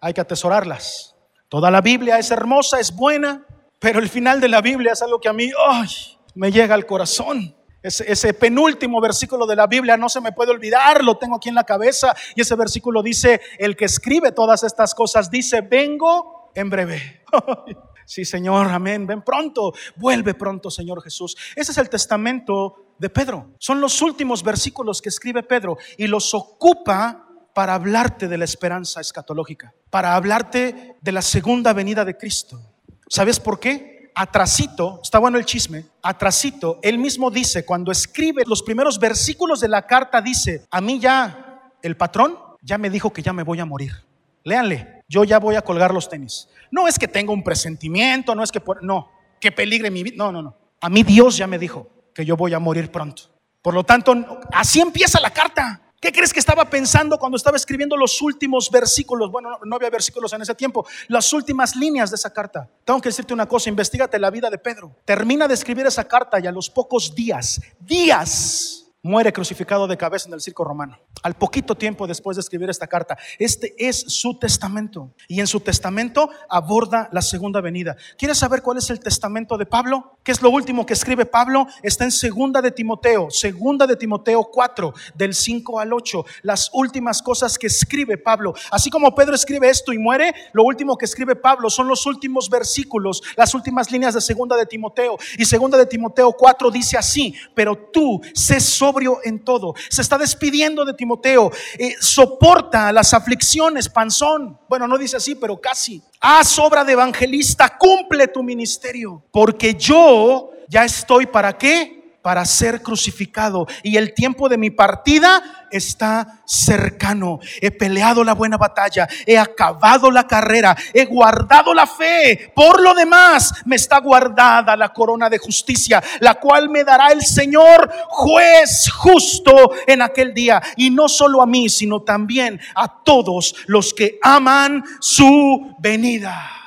hay que atesorarlas. Toda la Biblia es hermosa, es buena, pero el final de la Biblia es algo que a mí ay, me llega al corazón. Ese, penúltimo versículo de la Biblia no se me puede olvidar, lo tengo aquí en la cabeza. Y ese versículo dice, el que escribe todas estas cosas dice, vengo en breve. sí, Señor, amén. Ven pronto, vuelve pronto, Señor Jesús. Ese es el testamento de Pedro. Son los últimos versículos que escribe Pedro y los ocupa para hablarte de la esperanza escatológica, para hablarte de la segunda venida de Cristo. ¿Sabes por qué? Atrasito, está bueno el chisme, atrasito, él mismo dice, cuando escribe los primeros versículos de la carta, dice, a mí ya, el patrón ya me dijo que ya me voy a morir. Léanle, yo ya voy a colgar los tenis. No es que tenga un presentimiento, no es que, por, no, que peligre mi vida, no, no, no. A mí Dios ya me dijo que yo voy a morir pronto. Por lo tanto, así empieza la carta. ¿Qué crees que estaba pensando cuando estaba escribiendo los últimos versículos? Bueno, no había versículos en ese tiempo, las últimas líneas de esa carta. Tengo que decirte una cosa, investigate la vida de Pedro. Termina de escribir esa carta y a los pocos días, días, muere crucificado de cabeza en el circo romano. Al poquito tiempo después de escribir esta carta. Este es su testamento. Y en su testamento aborda la segunda venida. ¿Quieres saber cuál es el testamento de Pablo? ¿Qué es lo último que escribe Pablo? Está en segunda de Timoteo, segunda de Timoteo 4, del 5 al 8. Las últimas cosas que escribe Pablo. Así como Pedro escribe esto y muere, lo último que escribe Pablo son los últimos versículos, las últimas líneas de segunda de Timoteo. Y segunda de Timoteo 4 dice así, pero tú sé sobre en todo. Se está despidiendo de Timoteo. Eh, soporta las aflicciones, panzón. Bueno, no dice así, pero casi. Haz obra de evangelista, cumple tu ministerio. Porque yo ya estoy para qué? Para ser crucificado y el tiempo de mi partida está cercano. He peleado la buena batalla, he acabado la carrera, he guardado la fe. Por lo demás, me está guardada la corona de justicia, la cual me dará el Señor juez justo en aquel día. Y no solo a mí, sino también a todos los que aman su venida.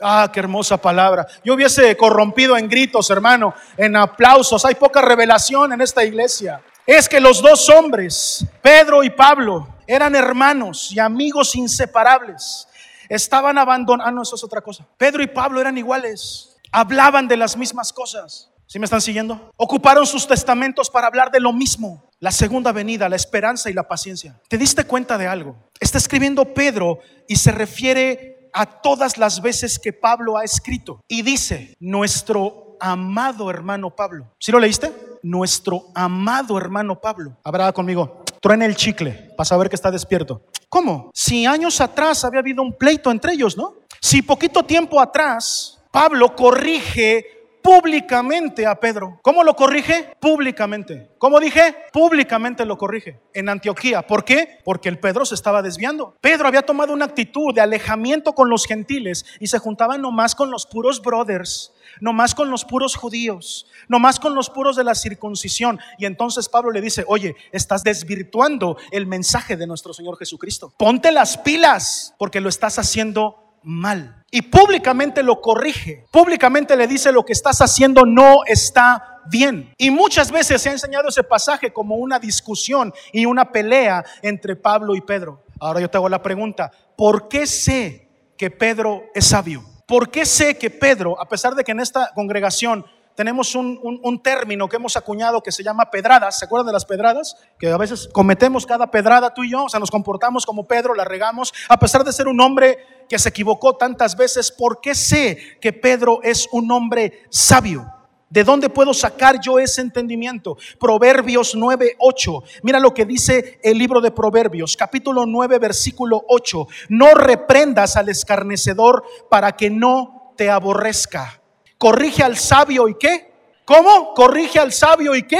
Ah, qué hermosa palabra. Yo hubiese corrompido en gritos, hermano, en aplausos. Hay poca revelación en esta iglesia. Es que los dos hombres, Pedro y Pablo, eran hermanos y amigos inseparables. Estaban abandonados. Ah, no, eso es otra cosa. Pedro y Pablo eran iguales. Hablaban de las mismas cosas. ¿Sí me están siguiendo? Ocuparon sus testamentos para hablar de lo mismo. La segunda venida, la esperanza y la paciencia. ¿Te diste cuenta de algo? Está escribiendo Pedro y se refiere a todas las veces que Pablo ha escrito. Y dice, nuestro amado hermano Pablo. ¿Sí lo leíste? Nuestro amado hermano Pablo. Habrá conmigo. Truena el chicle para saber que está despierto. ¿Cómo? Si años atrás había habido un pleito entre ellos, ¿no? Si poquito tiempo atrás Pablo corrige públicamente a Pedro. ¿Cómo lo corrige? Públicamente. ¿Cómo dije? Públicamente lo corrige en Antioquía. ¿Por qué? Porque el Pedro se estaba desviando. Pedro había tomado una actitud de alejamiento con los gentiles y se juntaba nomás con los puros brothers, nomás con los puros judíos, nomás con los puros de la circuncisión. Y entonces Pablo le dice, oye, estás desvirtuando el mensaje de nuestro Señor Jesucristo. Ponte las pilas porque lo estás haciendo mal. Y públicamente lo corrige. Públicamente le dice lo que estás haciendo no está bien. Y muchas veces se ha enseñado ese pasaje como una discusión y una pelea entre Pablo y Pedro. Ahora yo te hago la pregunta, ¿por qué sé que Pedro es sabio? ¿Por qué sé que Pedro, a pesar de que en esta congregación tenemos un, término que hemos acuñado que se llama pedradas. ¿Se acuerdan de las pedradas? Que a veces cometemos cada pedrada tú y yo, o sea, nos comportamos como Pedro, la regamos, a pesar de ser un hombre que se equivocó tantas veces, ¿por qué sé que Pedro es un hombre sabio? ¿De dónde puedo sacar yo ese entendimiento? Proverbios 9, 8. Mira lo que dice el libro de Proverbios, capítulo 9, versículo 8. No reprendas al escarnecedor para que no te aborrezca Corrige al sabio y qué? ¿Cómo? Corrige al sabio y qué?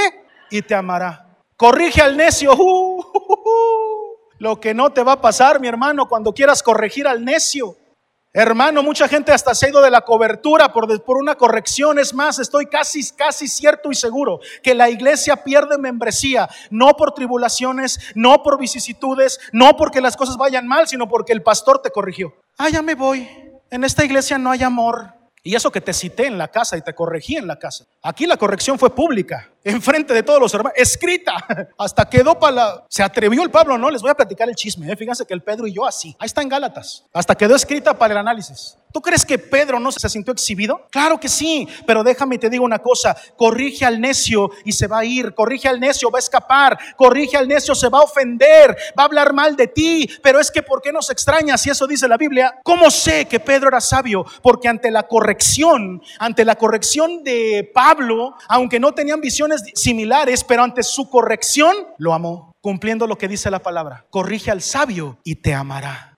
Y te amará. Corrige al necio. Uh, uh, uh, Lo que no te va a pasar, mi hermano, cuando quieras corregir al necio. Hermano, mucha gente hasta se ha ido de la cobertura por, por, una corrección. Es más, estoy casi, casi cierto y seguro que la iglesia pierde membresía, no por tribulaciones, no por vicisitudes, no porque las cosas vayan mal, sino porque el pastor te corrigió. Ah, ya me voy. En esta iglesia no hay amor. Y eso que te cité en la casa y te corregí en la casa. Aquí la corrección fue pública, enfrente de todos los hermanos, escrita. Hasta quedó para la... Se atrevió el Pablo, ¿no? Les voy a platicar el chisme. ¿eh? Fíjense que el Pedro y yo así. Ahí está en Gálatas. Hasta quedó escrita para el análisis. ¿Tú crees que Pedro no se sintió exhibido? Claro que sí, pero déjame te digo una cosa, corrige al necio y se va a ir, corrige al necio, va a escapar, corrige al necio, se va a ofender, va a hablar mal de ti, pero es que ¿por qué nos extrañas? Si eso dice la Biblia, ¿cómo sé que Pedro era sabio? Porque ante la corrección, ante la corrección de Pablo, aunque no tenían visiones similares, pero ante su corrección, lo amó, cumpliendo lo que dice la palabra, corrige al sabio y te amará.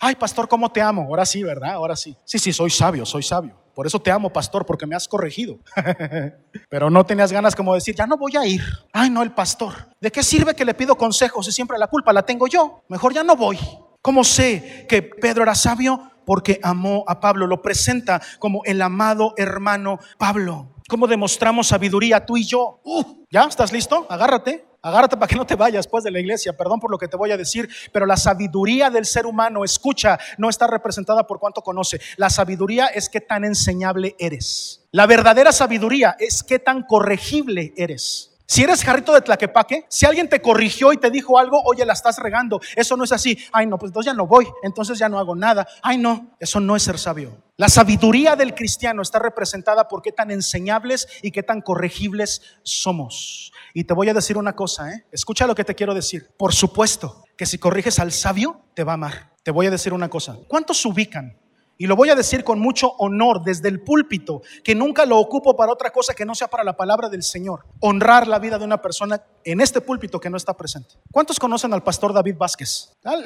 Ay, pastor, ¿cómo te amo? Ahora sí, ¿verdad? Ahora sí. Sí, sí, soy sabio, soy sabio. Por eso te amo, pastor, porque me has corregido. Pero no tenías ganas como decir, ya no voy a ir. Ay, no, el pastor. ¿De qué sirve que le pido consejos si siempre la culpa la tengo yo? Mejor ya no voy. ¿Cómo sé que Pedro era sabio? Porque amó a Pablo. Lo presenta como el amado hermano Pablo. ¿Cómo demostramos sabiduría tú y yo? Uh, ¿Ya? ¿Estás listo? Agárrate. Agárrate para que no te vayas después de la iglesia. Perdón por lo que te voy a decir, pero la sabiduría del ser humano, escucha, no está representada por cuánto conoce. La sabiduría es qué tan enseñable eres. La verdadera sabiduría es qué tan corregible eres. Si eres jarrito de tlaquepaque, si alguien te corrigió y te dijo algo, oye, la estás regando. Eso no es así. Ay, no, pues entonces ya no voy. Entonces ya no hago nada. Ay, no, eso no es ser sabio. La sabiduría del cristiano está representada por qué tan enseñables y qué tan corregibles somos. Y te voy a decir una cosa, ¿eh? escucha lo que te quiero decir. Por supuesto que si corriges al sabio, te va a amar. Te voy a decir una cosa. ¿Cuántos ubican y lo voy a decir con mucho honor desde el púlpito, que nunca lo ocupo para otra cosa que no sea para la palabra del Señor. Honrar la vida de una persona en este púlpito que no está presente. ¿Cuántos conocen al pastor David Vázquez? Ah,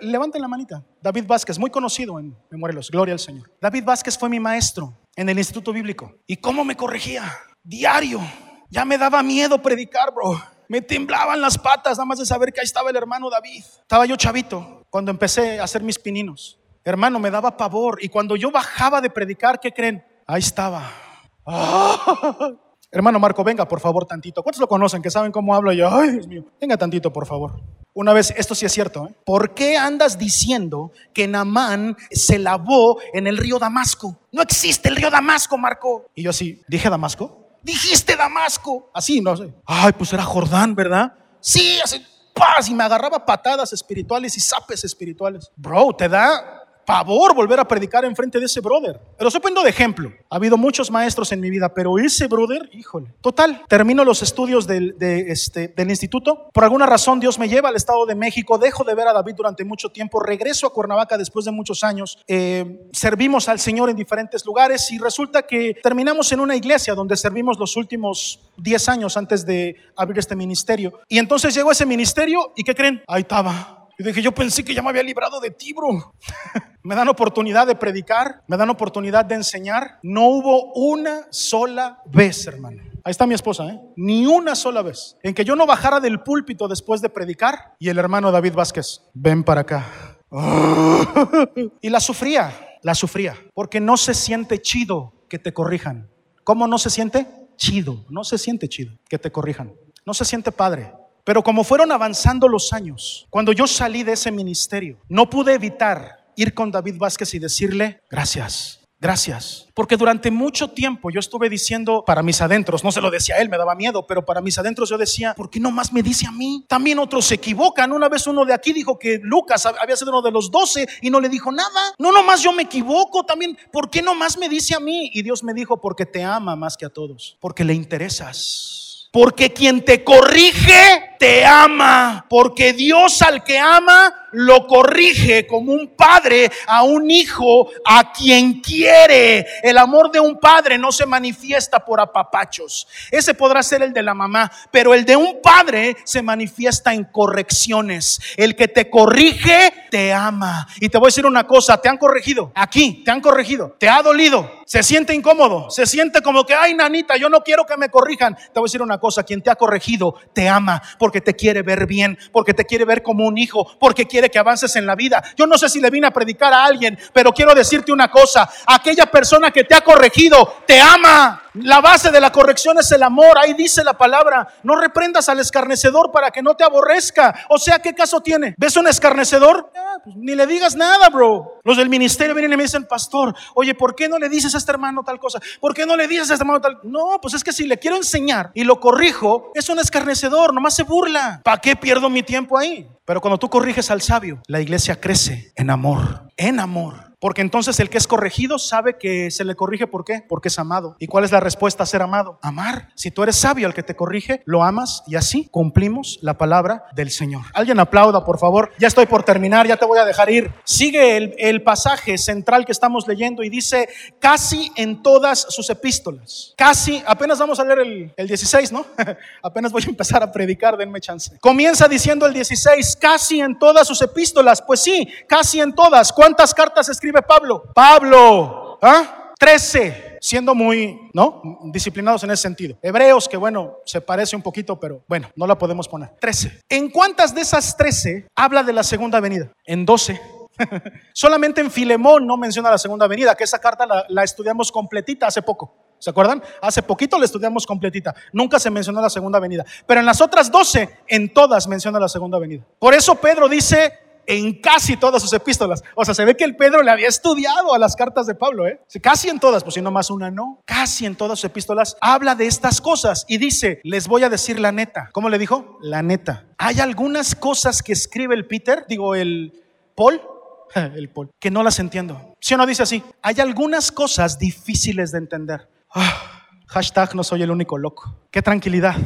levanten la manita. David Vázquez, muy conocido en, Morelos. Gloria al Señor. David Vázquez fue mi maestro en el Instituto Bíblico. ¿Y cómo me corregía? Diario. Ya me daba miedo predicar, bro. Me temblaban las patas nada más de saber que ahí estaba el hermano David. Estaba yo chavito cuando empecé a hacer mis pininos. Hermano, me daba pavor. Y cuando yo bajaba de predicar, ¿qué creen? Ahí estaba. Hermano Marco, venga por favor tantito. ¿Cuántos lo conocen que saben cómo hablo yo? Ay, Dios mío. Venga tantito, por favor. Una vez, esto sí es cierto. ¿eh? ¿Por qué andas diciendo que Namán se lavó en el río Damasco? No existe el río Damasco, Marco. Y yo así, ¿dije Damasco? Dijiste Damasco. Así, no sé. Ay, pues era Jordán, ¿verdad? Sí, así, paz. Y me agarraba patadas espirituales y zapes espirituales. Bro, te da pavor volver a predicar en frente de ese brother. Pero estoy poniendo de ejemplo. Ha habido muchos maestros en mi vida, pero ese brother, híjole. Total, termino los estudios del, de este, del instituto. Por alguna razón Dios me lleva al Estado de México. Dejo de ver a David durante mucho tiempo. Regreso a Cuernavaca después de muchos años. Eh, servimos al Señor en diferentes lugares y resulta que terminamos en una iglesia donde servimos los últimos 10 años antes de abrir este ministerio. Y entonces llegó ese ministerio y ¿qué creen? Ahí estaba y dije, yo pensé que ya me había librado de ti, bro. me dan oportunidad de predicar, me dan oportunidad de enseñar. No hubo una sola vez, hermano. Ahí está mi esposa, ¿eh? Ni una sola vez. En que yo no bajara del púlpito después de predicar y el hermano David Vázquez, ven para acá. y la sufría, la sufría, porque no se siente chido que te corrijan. ¿Cómo no se siente? Chido, no se siente chido que te corrijan. No se siente padre. Pero como fueron avanzando los años, cuando yo salí de ese ministerio, no pude evitar ir con David Vázquez y decirle, gracias, Gracias. Porque durante mucho tiempo yo estuve diciendo para mis adentros, no se lo decía a él, me daba miedo, pero para mis adentros yo decía, ¿por qué no más me dice a mí? También otros se equivocan. Una vez uno de aquí dijo que Lucas había sido uno de los doce y no le dijo nada. No, nomás yo me equivoco también. ¿Por qué no más me dice a mí? Y Dios me dijo, porque te ama más que a todos, porque le interesas. Porque quien te corrige, te ama. Porque Dios al que ama, lo corrige como un padre a un hijo a quien quiere. El amor de un padre no se manifiesta por apapachos. Ese podrá ser el de la mamá, pero el de un padre se manifiesta en correcciones. El que te corrige, te ama. Y te voy a decir una cosa, te han corregido. Aquí, te han corregido. Te ha dolido. Se siente incómodo. Se siente como que, ay, nanita, yo no quiero que me corrijan. Te voy a decir una cosa, quien te ha corregido, te ama porque te quiere ver bien, porque te quiere ver como un hijo, porque quiere que avances en la vida. Yo no sé si le vine a predicar a alguien, pero quiero decirte una cosa, aquella persona que te ha corregido, te ama. La base de la corrección es el amor. Ahí dice la palabra, no reprendas al escarnecedor para que no te aborrezca. O sea, ¿qué caso tiene? ¿Ves un escarnecedor? Ah, pues, ni le digas nada, bro. Los del ministerio vienen y me dicen, pastor, oye, ¿por qué no le dices a este hermano tal cosa? ¿Por qué no le dices a este hermano tal? No, pues es que si le quiero enseñar y lo corrijo, es un escarnecedor, nomás se burla. ¿Para qué pierdo mi tiempo ahí? Pero cuando tú corriges al sabio, la iglesia crece en amor, en amor. Porque entonces el que es corregido sabe que se le corrige ¿por qué? Porque es amado. ¿Y cuál es la respuesta a ser amado? Amar. Si tú eres sabio, el que te corrige, lo amas y así cumplimos la palabra del Señor. Alguien aplauda, por favor. Ya estoy por terminar, ya te voy a dejar ir. Sigue el, pasaje central que estamos leyendo y dice casi en todas sus epístolas. Casi, apenas vamos a leer el, el 16, ¿no? apenas voy a empezar a predicar, denme chance. Comienza diciendo el 16, casi en todas sus epístolas. Pues sí, casi en todas. ¿Cuántas cartas escribe? Escribe Pablo? Pablo, ¿ah? 13, siendo muy, ¿no? Disciplinados en ese sentido. Hebreos, que bueno, se parece un poquito, pero bueno, no la podemos poner. 13. ¿En cuántas de esas 13 habla de la segunda venida? En 12. Solamente en Filemón no menciona la segunda venida, que esa carta la, la estudiamos completita hace poco. ¿Se acuerdan? Hace poquito la estudiamos completita. Nunca se mencionó la segunda venida. Pero en las otras 12, en todas menciona la segunda venida. Por eso Pedro dice, en casi todas sus epístolas. O sea, se ve que el Pedro le había estudiado a las cartas de Pablo, ¿eh? Casi en todas, pues si no más una no. Casi en todas sus epístolas habla de estas cosas y dice, les voy a decir la neta. ¿Cómo le dijo? La neta. Hay algunas cosas que escribe el Peter, digo el Paul, el Paul, que no las entiendo. Si o no dice así, hay algunas cosas difíciles de entender. Ah, hashtag no soy el único loco. Qué tranquilidad.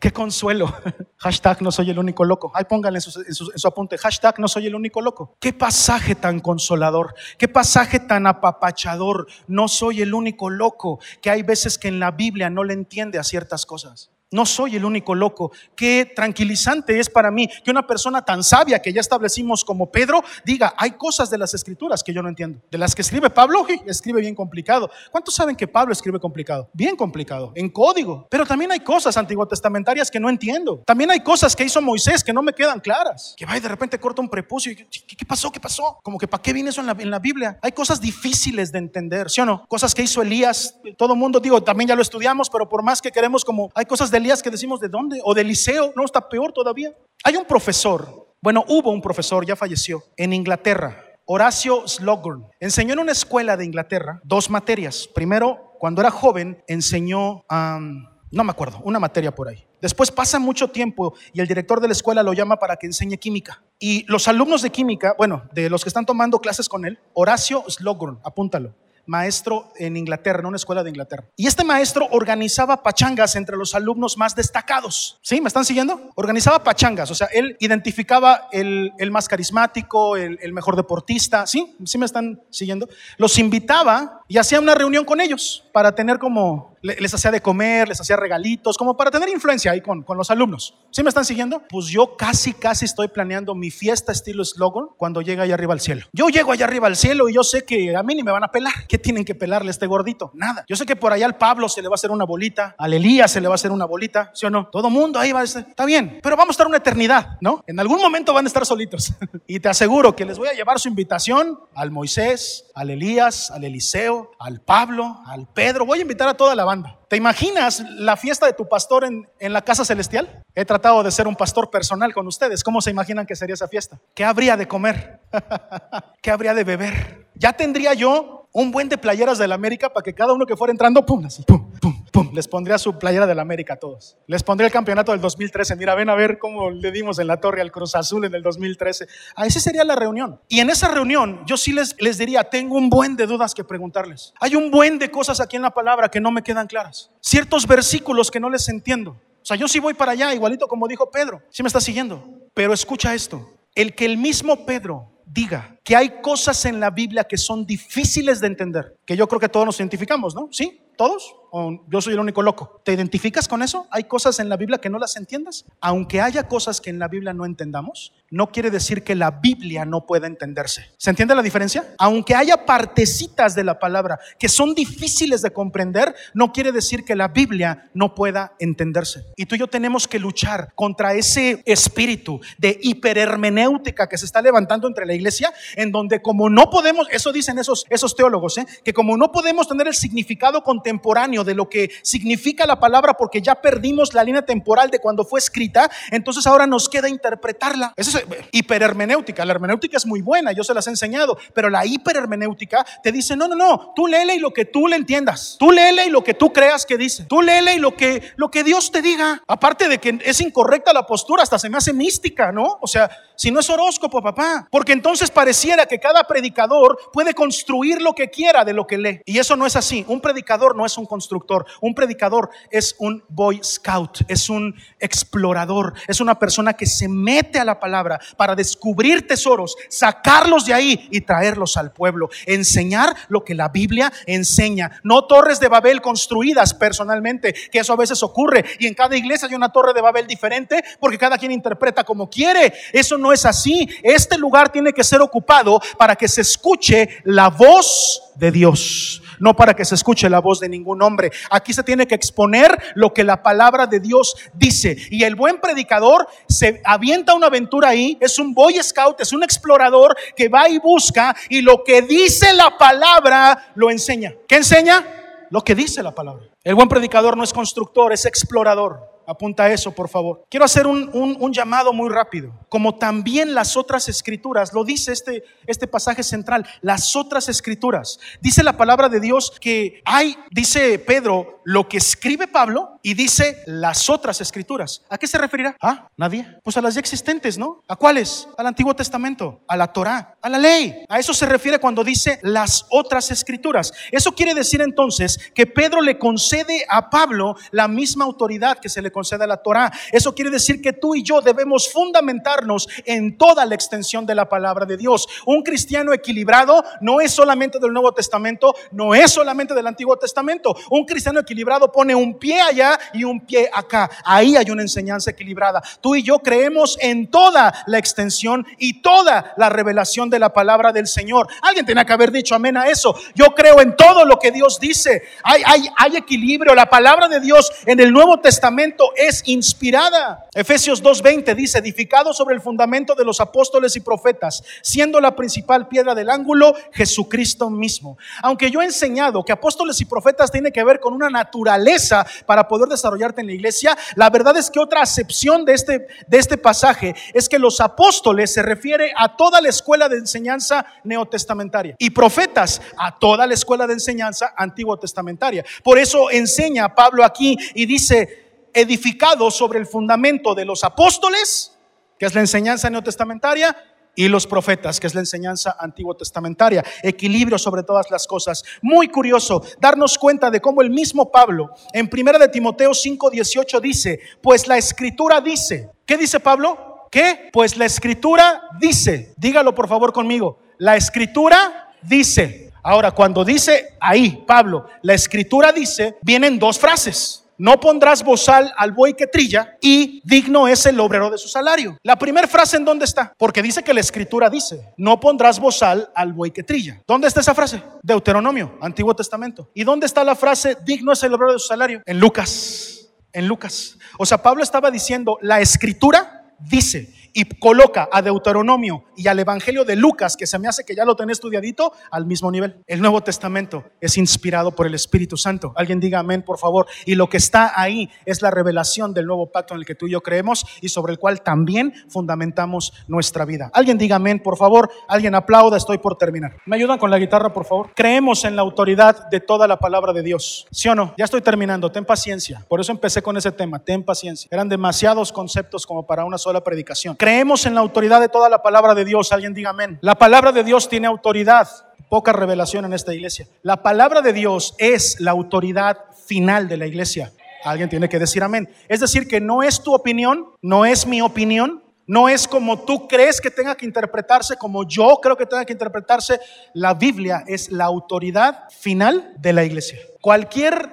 Qué consuelo. Hashtag no soy el único loco. Ahí pónganle en su, en su, apunte. Hashtag no soy el único loco. Qué pasaje tan consolador. Qué pasaje tan apapachador. No soy el único loco. Que hay veces que en la Biblia no le entiende a ciertas cosas. No soy el único loco. Qué tranquilizante es para mí que una persona tan sabia que ya establecimos como Pedro diga, hay cosas de las escrituras que yo no entiendo. De las que escribe Pablo, escribe bien complicado. ¿Cuántos saben que Pablo escribe complicado? Bien complicado, en código. Pero también hay cosas antiguotestamentarias que no entiendo. También hay cosas que hizo Moisés que no me quedan claras. Que va y de repente corta un prepucio y ¿qué, pasó? ¿Qué pasó? Como que ¿para qué viene eso en la, en la Biblia? Hay cosas difíciles de entender, ¿sí o no? Cosas que hizo Elías. Todo mundo, digo, también ya lo estudiamos, pero por más que queremos como, hay cosas de Elías que decimos de dónde, o de liceo, no, está peor todavía. Hay un profesor, bueno, hubo un profesor, ya falleció, en Inglaterra, Horacio Sloghorn. Enseñó en una escuela de Inglaterra dos materias. Primero, cuando era joven, enseñó, no me acuerdo, una materia por ahí. Después pasa mucho tiempo y el director de la escuela lo llama para que enseñe química. Y los alumnos de química, bueno, de los que están tomando clases con él, Horacio Slogorn, apúntalo maestro en Inglaterra, en una escuela de Inglaterra. Y este maestro organizaba pachangas entre los alumnos más destacados. ¿Sí? ¿Me están siguiendo? Organizaba pachangas, o sea, él identificaba el, más carismático, el, el, mejor deportista. ¿Sí? ¿Sí me están siguiendo? Los invitaba y hacía una reunión con ellos para tener como les hacía de comer, les hacía regalitos, como para tener influencia ahí con, con, los alumnos. ¿Sí me están siguiendo? Pues yo casi, casi estoy planeando mi fiesta estilo slogan cuando llegue allá arriba al cielo. Yo llego allá arriba al cielo y yo sé que a mí ni me van a pelar. ¿Qué tienen que pelarle a este gordito? Nada. Yo sé que por allá al Pablo se le va a hacer una bolita, al Elías se le va a hacer una bolita, ¿sí o no? Todo mundo ahí va a estar. Está bien, pero vamos a estar una eternidad, ¿no? En algún momento van a estar solitos. y te aseguro que les voy a llevar su invitación al Moisés, al Elías, al Eliseo, al Pablo, al Pedro. Voy a invitar a toda la ¿Te imaginas la fiesta de tu pastor en, en, la casa celestial? He tratado de ser un pastor personal con ustedes. ¿Cómo se imaginan que sería esa fiesta? ¿Qué habría de comer? ¿Qué habría de beber? Ya tendría yo un buen de playeras de la América para que cada uno que fuera entrando, pum, así, pum, pum, pum, les pondría su playera de la América a todos. Les pondría el campeonato del 2013. Mira, ven a ver cómo le dimos en la torre al Cruz Azul en el 2013. A esa sería la reunión. Y en esa reunión yo sí les, les diría, tengo un buen de dudas que preguntarles. Hay un buen de cosas aquí en la palabra que no me quedan claras. Ciertos versículos que no les entiendo. O sea, yo sí voy para allá, igualito como dijo Pedro. Sí me está siguiendo. Pero escucha esto. El que el mismo Pedro diga que hay cosas en la Biblia que son difíciles de entender, que yo creo que todos nos identificamos, ¿no? ¿Sí? ¿Todos? ¿O yo soy el único loco? ¿Te identificas con eso? ¿Hay cosas en la Biblia que no las entiendas? Aunque haya cosas que en la Biblia no entendamos, no quiere decir que la Biblia no pueda entenderse. ¿Se entiende la diferencia? Aunque haya partecitas de la palabra que son difíciles de comprender, no quiere decir que la Biblia no pueda entenderse. Y tú y yo tenemos que luchar contra ese espíritu de hiperhermenéutica que se está levantando entre la iglesia, en donde como no podemos, eso dicen esos, esos teólogos, ¿eh? que como no podemos tener el significado contemporáneo de lo que significa la palabra porque ya perdimos la línea temporal de cuando fue escrita, entonces ahora nos queda interpretarla. Eso es hiperhermenéutica. La hermenéutica es muy buena, yo se las he enseñado, pero la hiperhermenéutica te dice, no, no, no, tú léele y lo que tú le entiendas. Tú léele y lo que tú creas que dice. Tú léele y lo que, lo que Dios te diga. Aparte de que es incorrecta la postura, hasta se me hace mística, ¿no? O sea, si no es horóscopo, papá. Porque entonces pareciera que cada predicador puede construir lo que quiera de lo que lee. Y eso no es así. Un predicador no es un constructor. Un predicador es un boy scout, es un explorador, es una persona que se mete a la palabra para descubrir tesoros, sacarlos de ahí y traerlos al pueblo. Enseñar lo que la Biblia enseña. No torres de Babel construidas personalmente, que eso a veces ocurre. Y en cada iglesia hay una torre de Babel diferente porque cada quien interpreta como quiere. Eso no es así. Este lugar tiene que ser ocupado para que se escuche la voz de Dios, no para que se escuche la voz de ningún hombre. Aquí se tiene que exponer lo que la palabra de Dios dice. Y el buen predicador se avienta una aventura ahí, es un boy scout, es un explorador que va y busca y lo que dice la palabra lo enseña. ¿Qué enseña? Lo que dice la palabra. El buen predicador no es constructor, es explorador. Apunta eso, por favor. Quiero hacer un, llamado muy rápido. Como también las otras escrituras, lo dice este, este pasaje central, las otras escrituras. Dice la palabra de Dios que hay, dice Pedro, lo que escribe Pablo y dice las otras escrituras. ¿A qué se referirá? ¿Ah? Nadie. Pues a las ya existentes, ¿no? ¿A cuáles? Al Antiguo Testamento, a la Torá, a la ley. A eso se refiere cuando dice las otras escrituras. Eso quiere decir entonces que Pedro le concede a Pablo la misma autoridad que se le concede concede la Torah. Eso quiere decir que tú y yo debemos fundamentarnos en toda la extensión de la palabra de Dios. Un cristiano equilibrado no es solamente del Nuevo Testamento, no es solamente del Antiguo Testamento. Un cristiano equilibrado pone un pie allá y un pie acá. Ahí hay una enseñanza equilibrada. Tú y yo creemos en toda la extensión y toda la revelación de la palabra del Señor. Alguien tenía que haber dicho amén a eso. Yo creo en todo lo que Dios dice. Hay, hay, hay equilibrio. La palabra de Dios en el Nuevo Testamento es inspirada. Efesios 2.20 dice, edificado sobre el fundamento de los apóstoles y profetas, siendo la principal piedra del ángulo Jesucristo mismo. Aunque yo he enseñado que apóstoles y profetas tiene que ver con una naturaleza para poder desarrollarte en la iglesia, la verdad es que otra acepción de este, de este pasaje es que los apóstoles se refiere a toda la escuela de enseñanza neotestamentaria y profetas a toda la escuela de enseñanza antiguo testamentaria. Por eso enseña Pablo aquí y dice, edificado sobre el fundamento de los apóstoles, que es la enseñanza neotestamentaria, y los profetas, que es la enseñanza antiguo testamentaria. Equilibrio sobre todas las cosas. Muy curioso darnos cuenta de cómo el mismo Pablo en 1 de Timoteo 5:18 dice, pues la escritura dice, ¿qué dice Pablo? ¿Qué? Pues la escritura dice, dígalo por favor conmigo, la escritura dice. Ahora, cuando dice ahí, Pablo, la escritura dice, vienen dos frases no pondrás bozal al buey que trilla y digno es el obrero de su salario. La primera frase en dónde está? Porque dice que la escritura dice, no pondrás bozal al buey que trilla. ¿Dónde está esa frase? Deuteronomio, Antiguo Testamento. ¿Y dónde está la frase, digno es el obrero de su salario? En Lucas, en Lucas. O sea, Pablo estaba diciendo, la escritura dice, y coloca a Deuteronomio y al Evangelio de Lucas, que se me hace que ya lo tenés estudiadito, al mismo nivel. El Nuevo Testamento es inspirado por el Espíritu Santo. Alguien diga amén, por favor. Y lo que está ahí es la revelación del nuevo pacto en el que tú y yo creemos y sobre el cual también fundamentamos nuestra vida. Alguien diga amén, por favor. Alguien aplauda, estoy por terminar. ¿Me ayudan con la guitarra, por favor? Creemos en la autoridad de toda la palabra de Dios. ¿Sí o no? Ya estoy terminando, ten paciencia. Por eso empecé con ese tema, ten paciencia. Eran demasiados conceptos como para una sola predicación. Creemos en la autoridad de toda la palabra de Dios. Alguien diga amén. La palabra de Dios tiene autoridad. Poca revelación en esta iglesia. La palabra de Dios es la autoridad final de la iglesia. Alguien tiene que decir amén. Es decir, que no es tu opinión, no es mi opinión, no es como tú crees que tenga que interpretarse, como yo creo que tenga que interpretarse. La Biblia es la autoridad final de la iglesia. Cualquier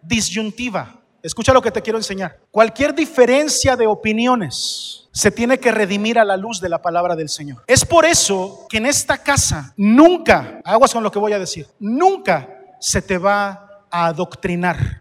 disyuntiva, escucha lo que te quiero enseñar, cualquier diferencia de opiniones se tiene que redimir a la luz de la palabra del Señor. Es por eso que en esta casa nunca, aguas con lo que voy a decir, nunca se te va a adoctrinar,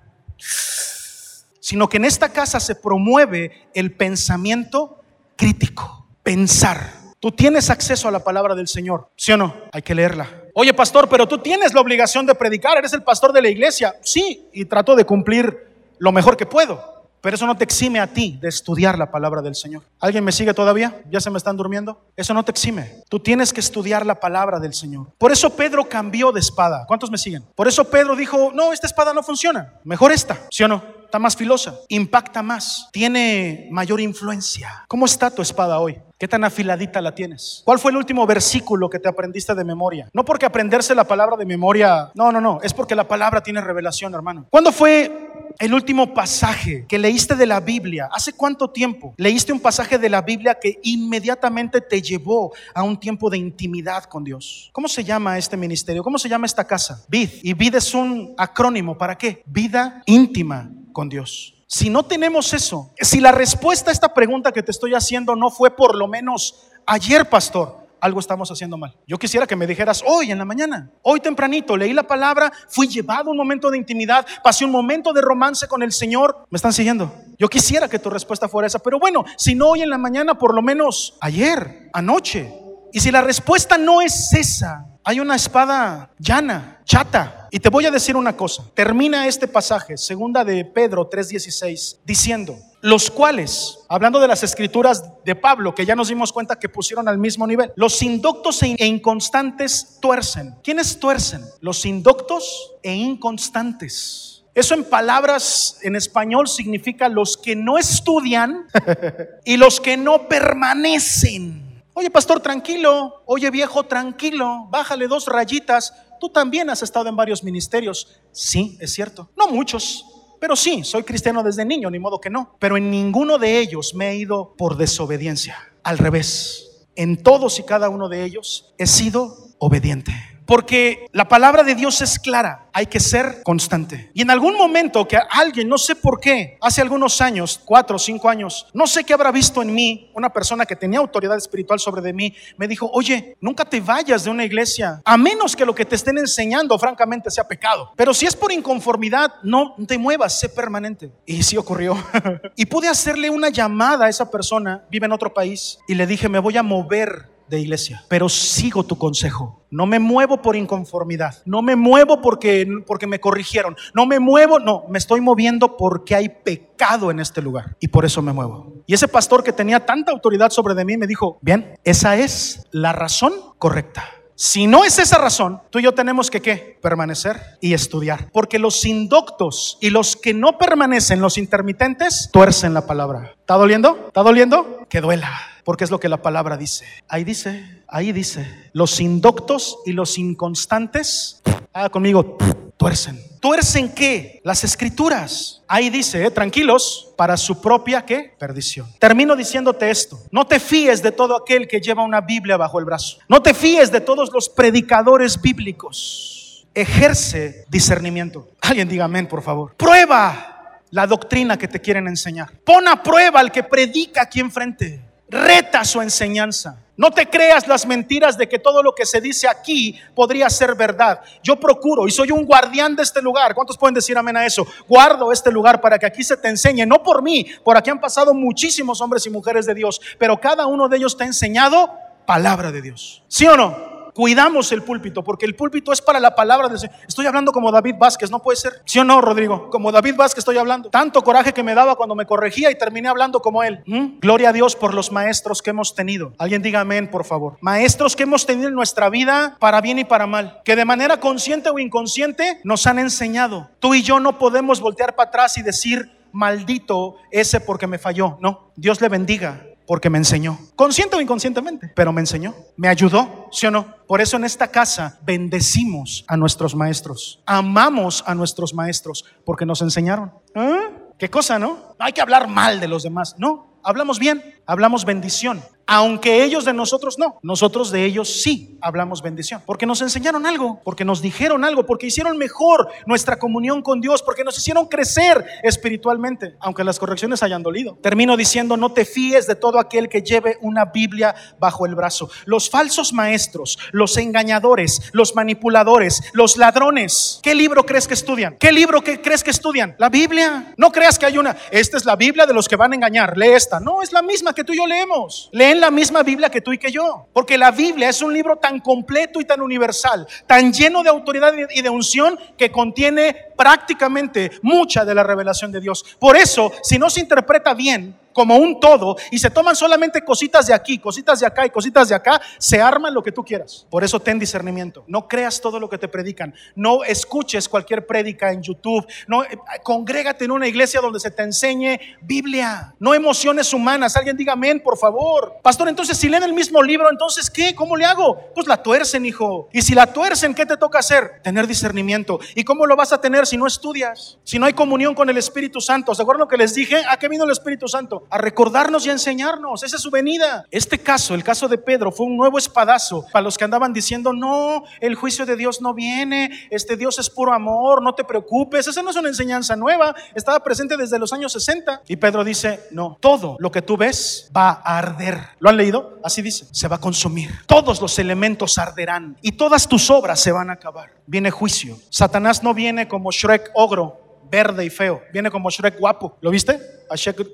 sino que en esta casa se promueve el pensamiento crítico, pensar. Tú tienes acceso a la palabra del Señor, ¿sí o no? Hay que leerla. Oye, pastor, pero tú tienes la obligación de predicar, eres el pastor de la iglesia. Sí, y trato de cumplir lo mejor que puedo. Pero eso no te exime a ti de estudiar la palabra del Señor. ¿Alguien me sigue todavía? ¿Ya se me están durmiendo? Eso no te exime. Tú tienes que estudiar la palabra del Señor. Por eso Pedro cambió de espada. ¿Cuántos me siguen? Por eso Pedro dijo, no, esta espada no funciona. Mejor esta. ¿Sí o no? Está más filosa. Impacta más. Tiene mayor influencia. ¿Cómo está tu espada hoy? ¿Qué tan afiladita la tienes? ¿Cuál fue el último versículo que te aprendiste de memoria? No porque aprenderse la palabra de memoria, no, no, no, es porque la palabra tiene revelación, hermano. ¿Cuándo fue el último pasaje que leíste de la Biblia? ¿Hace cuánto tiempo? Leíste un pasaje de la Biblia que inmediatamente te llevó a un tiempo de intimidad con Dios. ¿Cómo se llama este ministerio? ¿Cómo se llama esta casa? Vid. Y Vid es un acrónimo. ¿Para qué? Vida íntima con Dios. Si no tenemos eso, si la respuesta a esta pregunta que te estoy haciendo no fue por lo menos ayer, pastor, algo estamos haciendo mal. Yo quisiera que me dijeras hoy en la mañana, hoy tempranito, leí la palabra, fui llevado un momento de intimidad, pasé un momento de romance con el Señor. ¿Me están siguiendo? Yo quisiera que tu respuesta fuera esa, pero bueno, si no hoy en la mañana, por lo menos ayer, anoche. Y si la respuesta no es esa, hay una espada llana, chata. Y te voy a decir una cosa. Termina este pasaje, segunda de Pedro 3:16, diciendo, los cuales, hablando de las escrituras de Pablo, que ya nos dimos cuenta que pusieron al mismo nivel, los indoctos e, e inconstantes tuercen. ¿Quiénes tuercen? Los indoctos e inconstantes. Eso en palabras en español significa los que no estudian y los que no permanecen. Oye, pastor, tranquilo. Oye, viejo, tranquilo. Bájale dos rayitas. Tú también has estado en varios ministerios. Sí, es cierto. No muchos, pero sí, soy cristiano desde niño, ni modo que no. Pero en ninguno de ellos me he ido por desobediencia. Al revés, en todos y cada uno de ellos he sido obediente. Porque la palabra de Dios es clara, hay que ser constante. Y en algún momento que alguien, no sé por qué, hace algunos años, cuatro o cinco años, no sé qué habrá visto en mí, una persona que tenía autoridad espiritual sobre de mí, me dijo, oye, nunca te vayas de una iglesia, a menos que lo que te estén enseñando, francamente, sea pecado. Pero si es por inconformidad, no te muevas, sé permanente. Y sí ocurrió. y pude hacerle una llamada a esa persona, vive en otro país, y le dije, me voy a mover de iglesia, pero sigo tu consejo. No me muevo por inconformidad, no me muevo porque, porque me corrigieron, no me muevo, no, me estoy moviendo porque hay pecado en este lugar y por eso me muevo. Y ese pastor que tenía tanta autoridad sobre de mí me dijo, bien, esa es la razón correcta. Si no es esa razón, tú y yo tenemos que ¿qué? permanecer y estudiar. Porque los indoctos y los que no permanecen, los intermitentes, tuercen la palabra. ¿Está doliendo? ¿Está doliendo? Que duela. Porque es lo que la palabra dice. Ahí dice, ahí dice. Los indoctos y los inconstantes, ah, conmigo, tuercen. ¿Tuercen qué? Las escrituras. Ahí dice, eh, tranquilos, para su propia qué? Perdición. Termino diciéndote esto. No te fíes de todo aquel que lleva una Biblia bajo el brazo. No te fíes de todos los predicadores bíblicos. Ejerce discernimiento. Alguien diga amén, por favor. Prueba la doctrina que te quieren enseñar. Pon a prueba al que predica aquí enfrente. Reta su enseñanza. No te creas las mentiras de que todo lo que se dice aquí podría ser verdad. Yo procuro y soy un guardián de este lugar. ¿Cuántos pueden decir amén a eso? Guardo este lugar para que aquí se te enseñe, no por mí, por aquí han pasado muchísimos hombres y mujeres de Dios, pero cada uno de ellos te ha enseñado palabra de Dios. ¿Sí o no? Cuidamos el púlpito, porque el púlpito es para la palabra de Señor. Estoy hablando como David Vázquez, no puede ser. ¿Sí o no, Rodrigo? Como David Vázquez estoy hablando. Tanto coraje que me daba cuando me corregía y terminé hablando como él. ¿Mm? Gloria a Dios por los maestros que hemos tenido. Alguien diga amén, por favor. Maestros que hemos tenido en nuestra vida para bien y para mal, que de manera consciente o inconsciente nos han enseñado. Tú y yo no podemos voltear para atrás y decir, maldito ese porque me falló. No, Dios le bendiga porque me enseñó, consciente o inconscientemente, pero me enseñó, me ayudó, ¿sí o no? Por eso en esta casa bendecimos a nuestros maestros, amamos a nuestros maestros porque nos enseñaron. ¿Eh? ¿Qué cosa, no? No hay que hablar mal de los demás, no, hablamos bien, hablamos bendición. Aunque ellos de nosotros no, nosotros de ellos sí hablamos bendición. Porque nos enseñaron algo, porque nos dijeron algo, porque hicieron mejor nuestra comunión con Dios, porque nos hicieron crecer espiritualmente, aunque las correcciones hayan dolido. Termino diciendo, no te fíes de todo aquel que lleve una Biblia bajo el brazo. Los falsos maestros, los engañadores, los manipuladores, los ladrones, ¿qué libro crees que estudian? ¿Qué libro crees que estudian? La Biblia. No creas que hay una, esta es la Biblia de los que van a engañar, lee esta. No, es la misma que tú y yo leemos. La misma Biblia que tú y que yo. Porque la Biblia es un libro tan completo y tan universal, tan lleno de autoridad y de unción que contiene prácticamente mucha de la revelación de Dios. Por eso, si no se interpreta bien, como un todo y se toman solamente cositas de aquí, cositas de acá y cositas de acá, se arman lo que tú quieras. Por eso ten discernimiento. No creas todo lo que te predican. No escuches cualquier prédica en YouTube. No, eh, congrégate en una iglesia donde se te enseñe Biblia. No emociones humanas. Alguien diga amén, por favor. Pastor, entonces si leen el mismo libro, entonces ¿qué? ¿Cómo le hago? Pues la tuercen, hijo. Y si la tuercen, ¿qué te toca hacer? Tener discernimiento. ¿Y cómo lo vas a tener si no estudias? Si no hay comunión con el Espíritu Santo. ¿Se acuerdan lo que les dije? ¿A qué vino el Espíritu Santo? A recordarnos y a enseñarnos. Esa es su venida. Este caso, el caso de Pedro, fue un nuevo espadazo para los que andaban diciendo, no, el juicio de Dios no viene, este Dios es puro amor, no te preocupes. Esa no es una enseñanza nueva, estaba presente desde los años 60. Y Pedro dice, no, todo lo que tú ves va a arder. ¿Lo han leído? Así dice, se va a consumir. Todos los elementos arderán y todas tus obras se van a acabar. Viene juicio. Satanás no viene como Shrek ogro verde y feo. Viene como Shrek guapo. ¿Lo viste?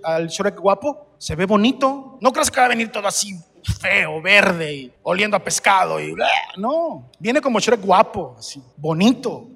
Al Shrek, guapo. Se ve bonito. No crees que va a venir todo así feo, verde y oliendo a pescado y no, viene como Shrek guapo, así, bonito.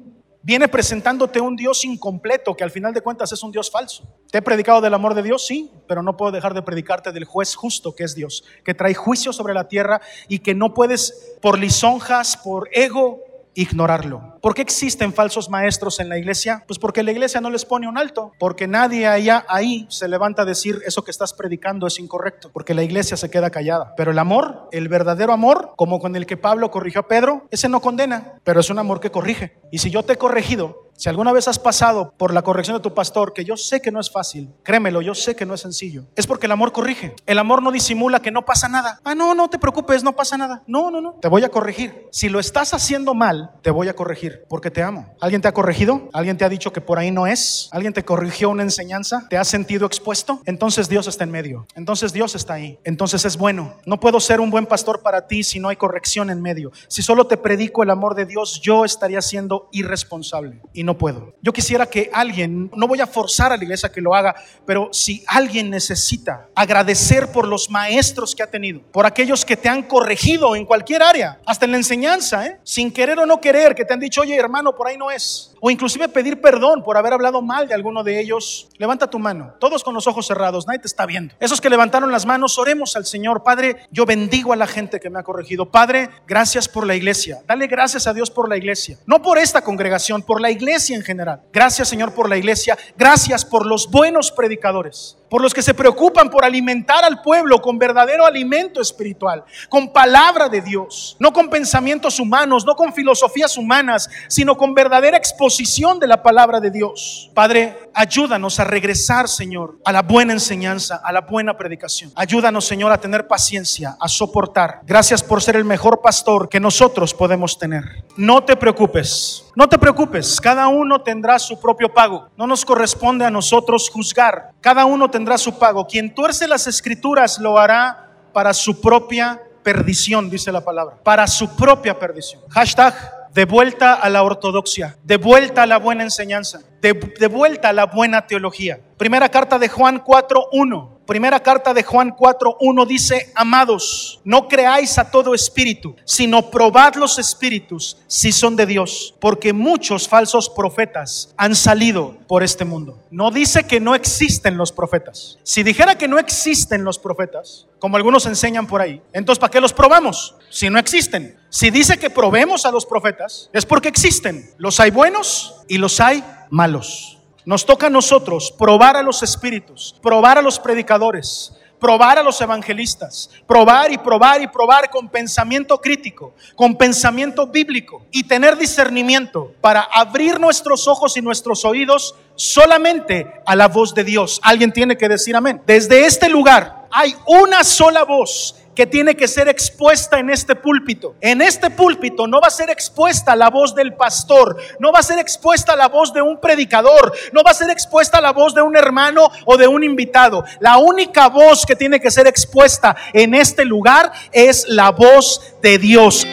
Viene presentándote un Dios incompleto que al final de cuentas es un Dios falso. Te he predicado del amor de Dios, sí, pero no puedo dejar de predicarte del juez justo que es Dios, que trae juicio sobre la tierra y que no puedes por lisonjas, por ego, ignorarlo. ¿Por qué existen falsos maestros en la iglesia? Pues porque la iglesia no les pone un alto, porque nadie allá ahí se levanta a decir eso que estás predicando es incorrecto, porque la iglesia se queda callada. Pero el amor, el verdadero amor, como con el que Pablo corrigió a Pedro, ese no condena, pero es un amor que corrige. Y si yo te he corregido, si alguna vez has pasado por la corrección de tu pastor, que yo sé que no es fácil, créemelo, yo sé que no es sencillo, es porque el amor corrige. El amor no disimula que no pasa nada. Ah, no, no te preocupes, no pasa nada. No, no, no, te voy a corregir. Si lo estás haciendo mal, te voy a corregir porque te amo. ¿Alguien te ha corregido? ¿Alguien te ha dicho que por ahí no es? ¿Alguien te corrigió una enseñanza? ¿Te has sentido expuesto? Entonces Dios está en medio. Entonces Dios está ahí. Entonces es bueno. No puedo ser un buen pastor para ti si no hay corrección en medio. Si solo te predico el amor de Dios, yo estaría siendo irresponsable. No puedo. Yo quisiera que alguien, no voy a forzar a la iglesia que lo haga, pero si alguien necesita agradecer por los maestros que ha tenido, por aquellos que te han corregido en cualquier área, hasta en la enseñanza, ¿eh? sin querer o no querer, que te han dicho, oye hermano, por ahí no es. O inclusive pedir perdón por haber hablado mal de alguno de ellos. Levanta tu mano, todos con los ojos cerrados, nadie te está viendo. Esos que levantaron las manos, oremos al Señor. Padre, yo bendigo a la gente que me ha corregido. Padre, gracias por la iglesia. Dale gracias a Dios por la iglesia. No por esta congregación, por la iglesia en general. Gracias Señor por la iglesia. Gracias por los buenos predicadores por los que se preocupan por alimentar al pueblo con verdadero alimento espiritual, con palabra de Dios, no con pensamientos humanos, no con filosofías humanas, sino con verdadera exposición de la palabra de Dios. Padre, ayúdanos a regresar, Señor, a la buena enseñanza, a la buena predicación. Ayúdanos, Señor, a tener paciencia, a soportar. Gracias por ser el mejor pastor que nosotros podemos tener. No te preocupes. No te preocupes, cada uno tendrá su propio pago. No nos corresponde a nosotros juzgar. Cada uno su pago. Quien tuerce las escrituras lo hará para su propia perdición, dice la palabra. Para su propia perdición. Hashtag de vuelta a la ortodoxia, de vuelta a la buena enseñanza, de, vuelta a la buena teología. Primera carta de Juan 4.1. Primera carta de Juan 4.1 dice, amados, no creáis a todo espíritu, sino probad los espíritus si son de Dios, porque muchos falsos profetas han salido por este mundo. No dice que no existen los profetas. Si dijera que no existen los profetas, como algunos enseñan por ahí, entonces ¿para qué los probamos? Si no existen. Si dice que probemos a los profetas, es porque existen. Los hay buenos y los hay malos. Nos toca a nosotros probar a los espíritus, probar a los predicadores, probar a los evangelistas, probar y probar y probar con pensamiento crítico, con pensamiento bíblico y tener discernimiento para abrir nuestros ojos y nuestros oídos solamente a la voz de Dios. Alguien tiene que decir amén. Desde este lugar hay una sola voz que tiene que ser expuesta en este púlpito. En este púlpito no va a ser expuesta la voz del pastor, no va a ser expuesta la voz de un predicador, no va a ser expuesta la voz de un hermano o de un invitado. La única voz que tiene que ser expuesta en este lugar es la voz de Dios.